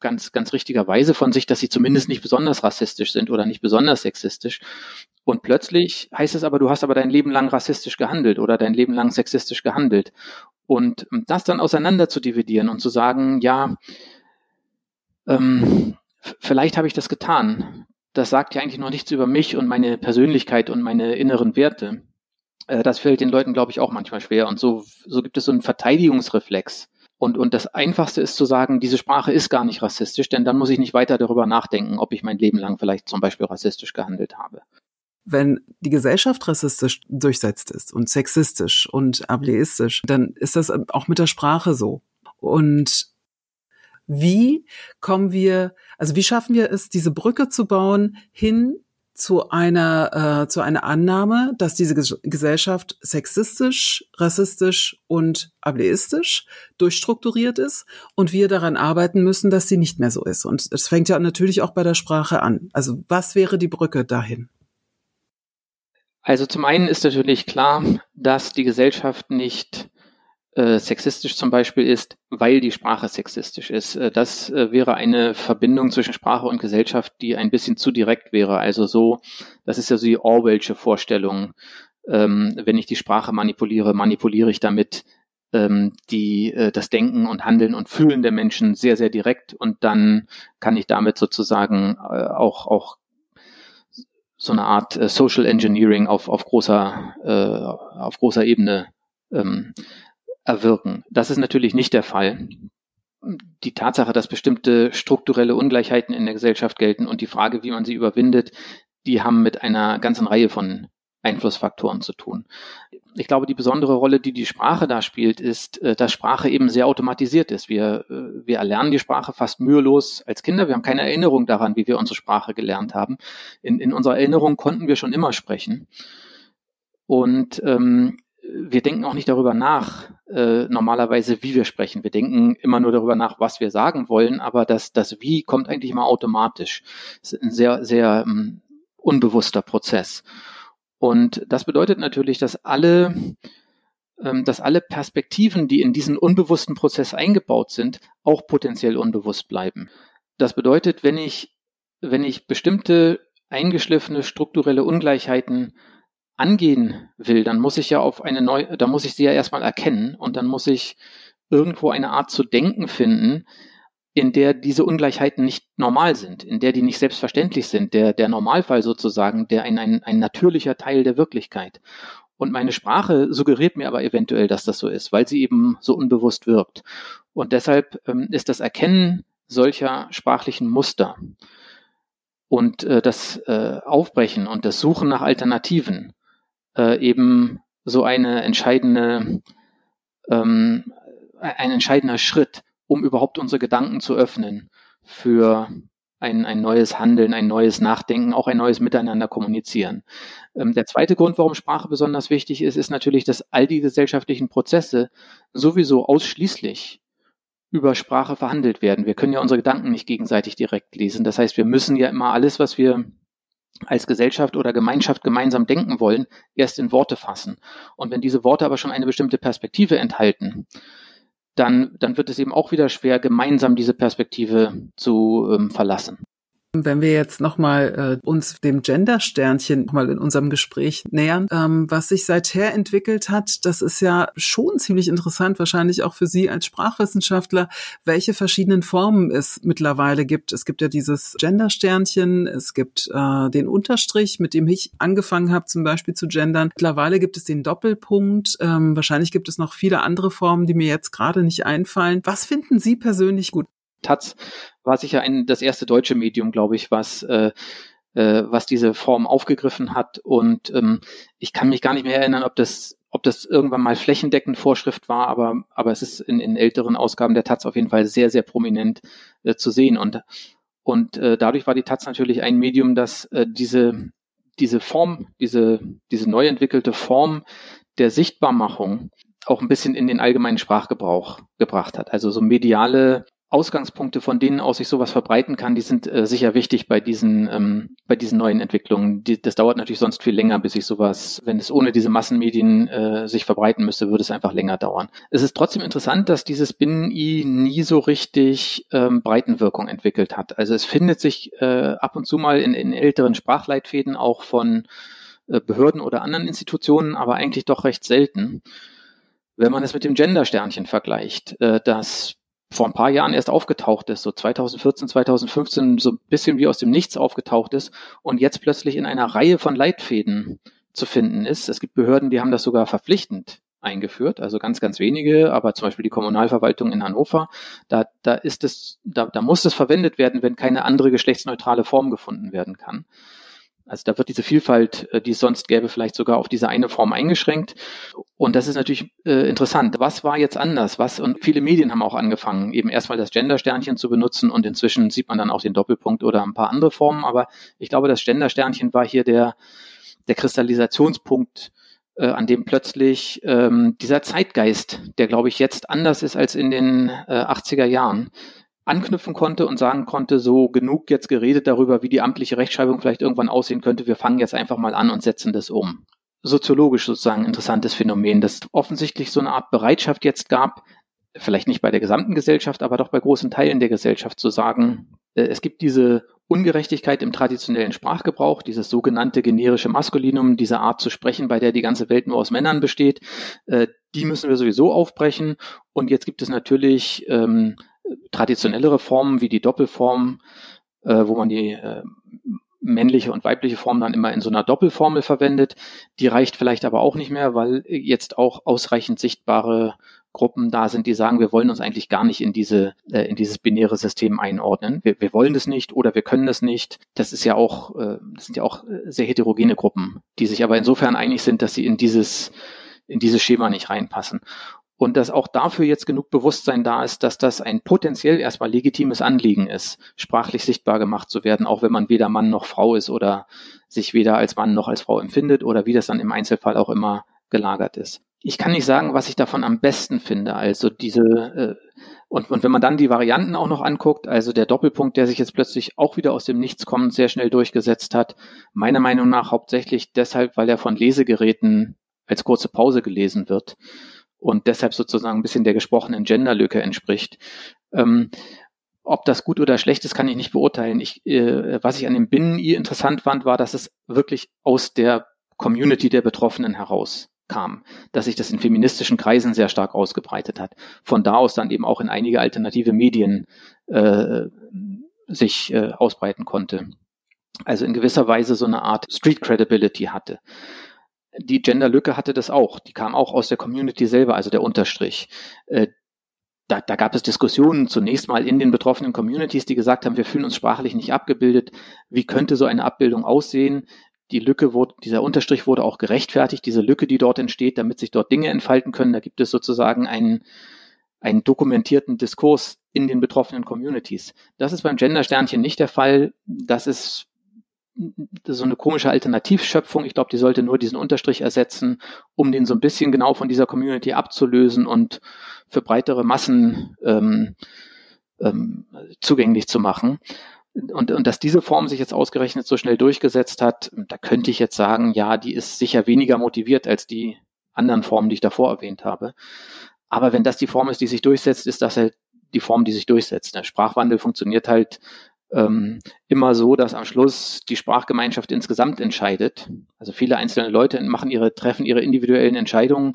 ganz, ganz richtigerweise von sich, dass sie zumindest nicht besonders rassistisch sind oder nicht besonders sexistisch. Und plötzlich heißt es aber, du hast aber dein Leben lang rassistisch gehandelt oder dein Leben lang sexistisch gehandelt. Und das dann auseinander zu dividieren und zu sagen, ja, ähm, vielleicht habe ich das getan. Das sagt ja eigentlich noch nichts über mich und meine Persönlichkeit und meine inneren Werte. Äh, das fällt den Leuten, glaube ich, auch manchmal schwer. Und so, so gibt es so einen Verteidigungsreflex und, und das Einfachste ist zu sagen, diese Sprache ist gar nicht rassistisch, denn dann muss ich nicht weiter darüber nachdenken, ob ich mein Leben lang vielleicht zum Beispiel rassistisch gehandelt habe. Wenn die Gesellschaft rassistisch durchsetzt ist und sexistisch und ableistisch, dann ist das auch mit der Sprache so. Und wie kommen wir, also wie schaffen wir es, diese Brücke zu bauen hin zu einer äh, zu einer Annahme, dass diese Gesellschaft sexistisch, rassistisch und ableistisch durchstrukturiert ist und wir daran arbeiten müssen, dass sie nicht mehr so ist. Und es fängt ja natürlich auch bei der Sprache an. Also was wäre die Brücke dahin? Also zum einen ist natürlich klar, dass die Gesellschaft nicht äh, sexistisch zum Beispiel ist, weil die Sprache sexistisch ist. Äh, das äh, wäre eine Verbindung zwischen Sprache und Gesellschaft, die ein bisschen zu direkt wäre. Also so, das ist ja so die Orwellsche Vorstellung. Ähm, wenn ich die Sprache manipuliere, manipuliere ich damit ähm, die, äh, das Denken und Handeln und Fühlen der Menschen sehr, sehr direkt und dann kann ich damit sozusagen äh, auch, auch so eine Art äh, Social Engineering auf, auf großer, äh, auf großer Ebene ähm, erwirken. Das ist natürlich nicht der Fall. Die Tatsache, dass bestimmte strukturelle Ungleichheiten in der Gesellschaft gelten und die Frage, wie man sie überwindet, die haben mit einer ganzen Reihe von Einflussfaktoren zu tun. Ich glaube, die besondere Rolle, die die Sprache da spielt, ist, äh, dass Sprache eben sehr automatisiert ist. Wir, äh, wir erlernen die Sprache fast mühelos als Kinder. Wir haben keine Erinnerung daran, wie wir unsere Sprache gelernt haben. In, in unserer Erinnerung konnten wir schon immer sprechen. Und ähm, wir denken auch nicht darüber nach, äh, normalerweise, wie wir sprechen. Wir denken immer nur darüber nach, was wir sagen wollen, aber das, das Wie kommt eigentlich immer automatisch. Das ist ein sehr, sehr um, unbewusster Prozess. Und das bedeutet natürlich, dass alle, ähm, dass alle Perspektiven, die in diesen unbewussten Prozess eingebaut sind, auch potenziell unbewusst bleiben. Das bedeutet, wenn ich, wenn ich bestimmte eingeschliffene strukturelle Ungleichheiten angehen will, dann muss ich ja auf eine neue, da muss ich sie ja erstmal erkennen und dann muss ich irgendwo eine Art zu denken finden, in der diese Ungleichheiten nicht normal sind, in der die nicht selbstverständlich sind, der, der Normalfall sozusagen, der ein, ein, ein natürlicher Teil der Wirklichkeit. Und meine Sprache suggeriert mir aber eventuell, dass das so ist, weil sie eben so unbewusst wirkt. Und deshalb ähm, ist das Erkennen solcher sprachlichen Muster und äh, das äh, Aufbrechen und das Suchen nach Alternativen äh, eben so eine entscheidende, ähm, ein entscheidender Schritt, um überhaupt unsere Gedanken zu öffnen für ein, ein neues Handeln, ein neues Nachdenken, auch ein neues Miteinander kommunizieren. Ähm, der zweite Grund, warum Sprache besonders wichtig ist, ist natürlich, dass all die gesellschaftlichen Prozesse sowieso ausschließlich über Sprache verhandelt werden. Wir können ja unsere Gedanken nicht gegenseitig direkt lesen. Das heißt, wir müssen ja immer alles, was wir als Gesellschaft oder Gemeinschaft gemeinsam denken wollen, erst in Worte fassen. Und wenn diese Worte aber schon eine bestimmte Perspektive enthalten, dann, dann wird es eben auch wieder schwer, gemeinsam diese Perspektive zu ähm, verlassen. Wenn wir jetzt nochmal äh, uns dem Gender-Sternchen mal in unserem Gespräch nähern, ähm, was sich seither entwickelt hat, das ist ja schon ziemlich interessant, wahrscheinlich auch für Sie als Sprachwissenschaftler, welche verschiedenen Formen es mittlerweile gibt. Es gibt ja dieses Gender-Sternchen, es gibt äh, den Unterstrich, mit dem ich angefangen habe, zum Beispiel zu gendern. Mittlerweile gibt es den Doppelpunkt. Ähm, wahrscheinlich gibt es noch viele andere Formen, die mir jetzt gerade nicht einfallen. Was finden Sie persönlich gut? Taz war sicher ein, das erste deutsche Medium, glaube ich, was äh, äh, was diese Form aufgegriffen hat. Und ähm, ich kann mich gar nicht mehr erinnern, ob das, ob das irgendwann mal flächendeckend Vorschrift war, aber, aber es ist in, in älteren Ausgaben der Taz auf jeden Fall sehr, sehr prominent äh, zu sehen. Und, und äh, dadurch war die Taz natürlich ein Medium, das äh, diese, diese Form, diese, diese neu entwickelte Form der Sichtbarmachung auch ein bisschen in den allgemeinen Sprachgebrauch gebracht hat. Also so mediale Ausgangspunkte, von denen aus sich sowas verbreiten kann, die sind äh, sicher wichtig bei diesen, ähm, bei diesen neuen Entwicklungen. Die, das dauert natürlich sonst viel länger, bis sich sowas, wenn es ohne diese Massenmedien äh, sich verbreiten müsste, würde es einfach länger dauern. Es ist trotzdem interessant, dass dieses Binnen-I nie so richtig ähm, Breitenwirkung entwickelt hat. Also es findet sich äh, ab und zu mal in, in älteren Sprachleitfäden auch von äh, Behörden oder anderen Institutionen, aber eigentlich doch recht selten. Wenn man es mit dem Gender-Sternchen vergleicht, äh, das vor ein paar Jahren erst aufgetaucht ist, so 2014, 2015 so ein bisschen wie aus dem Nichts aufgetaucht ist und jetzt plötzlich in einer Reihe von Leitfäden zu finden ist. Es gibt Behörden, die haben das sogar verpflichtend eingeführt, also ganz, ganz wenige, aber zum Beispiel die Kommunalverwaltung in Hannover, da, da ist es, da, da muss es verwendet werden, wenn keine andere geschlechtsneutrale Form gefunden werden kann. Also da wird diese Vielfalt, äh, die es sonst gäbe, vielleicht sogar auf diese eine Form eingeschränkt. Und das ist natürlich äh, interessant. Was war jetzt anders? Was? Und viele Medien haben auch angefangen, eben erstmal das Gender-Sternchen zu benutzen und inzwischen sieht man dann auch den Doppelpunkt oder ein paar andere Formen. Aber ich glaube, das Gender-Sternchen war hier der, der Kristallisationspunkt, äh, an dem plötzlich ähm, dieser Zeitgeist, der glaube ich jetzt anders ist als in den äh, 80er Jahren, anknüpfen konnte und sagen konnte, so genug jetzt geredet darüber, wie die amtliche Rechtschreibung vielleicht irgendwann aussehen könnte. Wir fangen jetzt einfach mal an und setzen das um. Soziologisch sozusagen interessantes Phänomen, dass offensichtlich so eine Art Bereitschaft jetzt gab, vielleicht nicht bei der gesamten Gesellschaft, aber doch bei großen Teilen der Gesellschaft zu sagen, äh, es gibt diese Ungerechtigkeit im traditionellen Sprachgebrauch, dieses sogenannte generische Maskulinum, diese Art zu sprechen, bei der die ganze Welt nur aus Männern besteht, äh, die müssen wir sowieso aufbrechen. Und jetzt gibt es natürlich ähm, traditionellere Formen wie die Doppelform, äh, wo man die äh, männliche und weibliche Form dann immer in so einer Doppelformel verwendet. Die reicht vielleicht aber auch nicht mehr, weil jetzt auch ausreichend sichtbare Gruppen da sind, die sagen, wir wollen uns eigentlich gar nicht in diese äh, in dieses binäre System einordnen. Wir, wir wollen das nicht oder wir können das nicht. Das ist ja auch äh, das sind ja auch äh, sehr heterogene Gruppen, die sich aber insofern einig sind, dass sie in dieses in dieses Schema nicht reinpassen und dass auch dafür jetzt genug Bewusstsein da ist, dass das ein potenziell erstmal legitimes Anliegen ist, sprachlich sichtbar gemacht zu werden, auch wenn man weder Mann noch Frau ist oder sich weder als Mann noch als Frau empfindet oder wie das dann im Einzelfall auch immer gelagert ist. Ich kann nicht sagen, was ich davon am besten finde. Also diese äh, und, und wenn man dann die Varianten auch noch anguckt, also der Doppelpunkt, der sich jetzt plötzlich auch wieder aus dem Nichts kommend sehr schnell durchgesetzt hat, meiner Meinung nach hauptsächlich deshalb, weil er von Lesegeräten als kurze Pause gelesen wird und deshalb sozusagen ein bisschen der gesprochenen Genderlücke entspricht. Ähm, ob das gut oder schlecht ist, kann ich nicht beurteilen. Ich, äh, was ich an dem Binnen-I interessant fand, war, dass es wirklich aus der Community der Betroffenen heraus kam, dass sich das in feministischen Kreisen sehr stark ausgebreitet hat. Von da aus dann eben auch in einige alternative Medien äh, sich äh, ausbreiten konnte. Also in gewisser Weise so eine Art Street Credibility hatte die Genderlücke hatte das auch. Die kam auch aus der Community selber, also der Unterstrich. Äh, da, da gab es Diskussionen zunächst mal in den betroffenen Communities, die gesagt haben, wir fühlen uns sprachlich nicht abgebildet. Wie könnte so eine Abbildung aussehen? Die Lücke wurde, dieser Unterstrich wurde auch gerechtfertigt, diese Lücke, die dort entsteht, damit sich dort Dinge entfalten können. Da gibt es sozusagen einen, einen dokumentierten Diskurs in den betroffenen Communities. Das ist beim Gender-Sternchen nicht der Fall. Das ist so eine komische Alternativschöpfung. Ich glaube, die sollte nur diesen Unterstrich ersetzen, um den so ein bisschen genau von dieser Community abzulösen und für breitere Massen ähm, ähm, zugänglich zu machen. Und, und dass diese Form sich jetzt ausgerechnet so schnell durchgesetzt hat, da könnte ich jetzt sagen, ja, die ist sicher weniger motiviert als die anderen Formen, die ich davor erwähnt habe. Aber wenn das die Form ist, die sich durchsetzt, ist das halt die Form, die sich durchsetzt. Der Sprachwandel funktioniert halt ähm, immer so, dass am Schluss die Sprachgemeinschaft insgesamt entscheidet. Also viele einzelne Leute machen ihre, treffen ihre individuellen Entscheidungen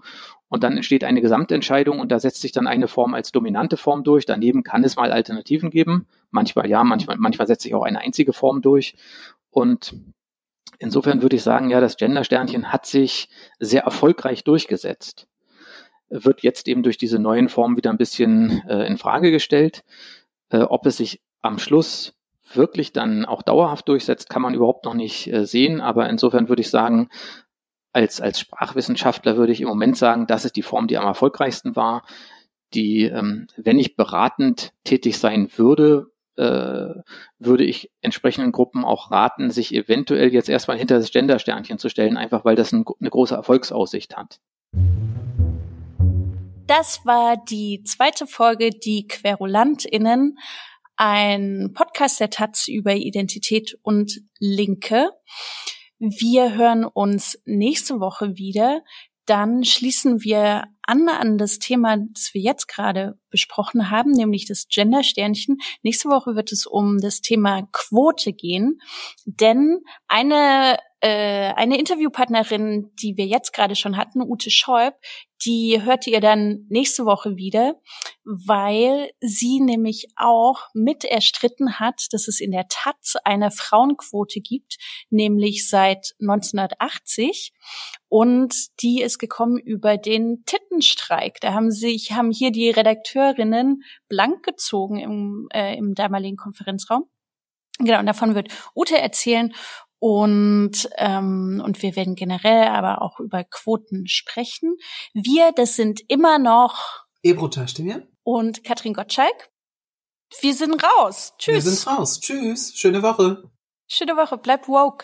und dann entsteht eine Gesamtentscheidung und da setzt sich dann eine Form als dominante Form durch. Daneben kann es mal Alternativen geben. Manchmal ja, manchmal, manchmal setzt sich auch eine einzige Form durch. Und insofern würde ich sagen, ja, das Gender-Sternchen hat sich sehr erfolgreich durchgesetzt. Wird jetzt eben durch diese neuen Formen wieder ein bisschen äh, in Frage gestellt. Äh, ob es sich am Schluss wirklich dann auch dauerhaft durchsetzt, kann man überhaupt noch nicht äh, sehen. Aber insofern würde ich sagen, als, als Sprachwissenschaftler würde ich im Moment sagen, das ist die Form, die am erfolgreichsten war, die, ähm, wenn ich beratend tätig sein würde, äh, würde ich entsprechenden Gruppen auch raten, sich eventuell jetzt erstmal hinter das Gender-Sternchen zu stellen, einfach weil das ein, eine große Erfolgsaussicht hat. Das war die zweite Folge, die QuerulantInnen ein Podcast der Taz über Identität und Linke. Wir hören uns nächste Woche wieder. Dann schließen wir an an das Thema, das wir jetzt gerade besprochen haben, nämlich das Gender-Sternchen. Nächste Woche wird es um das Thema Quote gehen, denn eine äh, eine Interviewpartnerin, die wir jetzt gerade schon hatten, Ute Scheub, die hört ihr dann nächste Woche wieder, weil sie nämlich auch mit erstritten hat, dass es in der Taz eine Frauenquote gibt, nämlich seit 1980. Und die ist gekommen über den Tittenstreik. Da haben sich, haben hier die Redakteurinnen blank gezogen im, äh, im damaligen Konferenzraum. Genau, und davon wird Ute erzählen. Und, ähm, und wir werden generell aber auch über Quoten sprechen. Wir, das sind immer noch Ebro Taschtemir und Katrin Gottschalk. Wir sind raus. Tschüss. Wir sind raus. Tschüss. Schöne Woche. Schöne Woche. Bleib woke.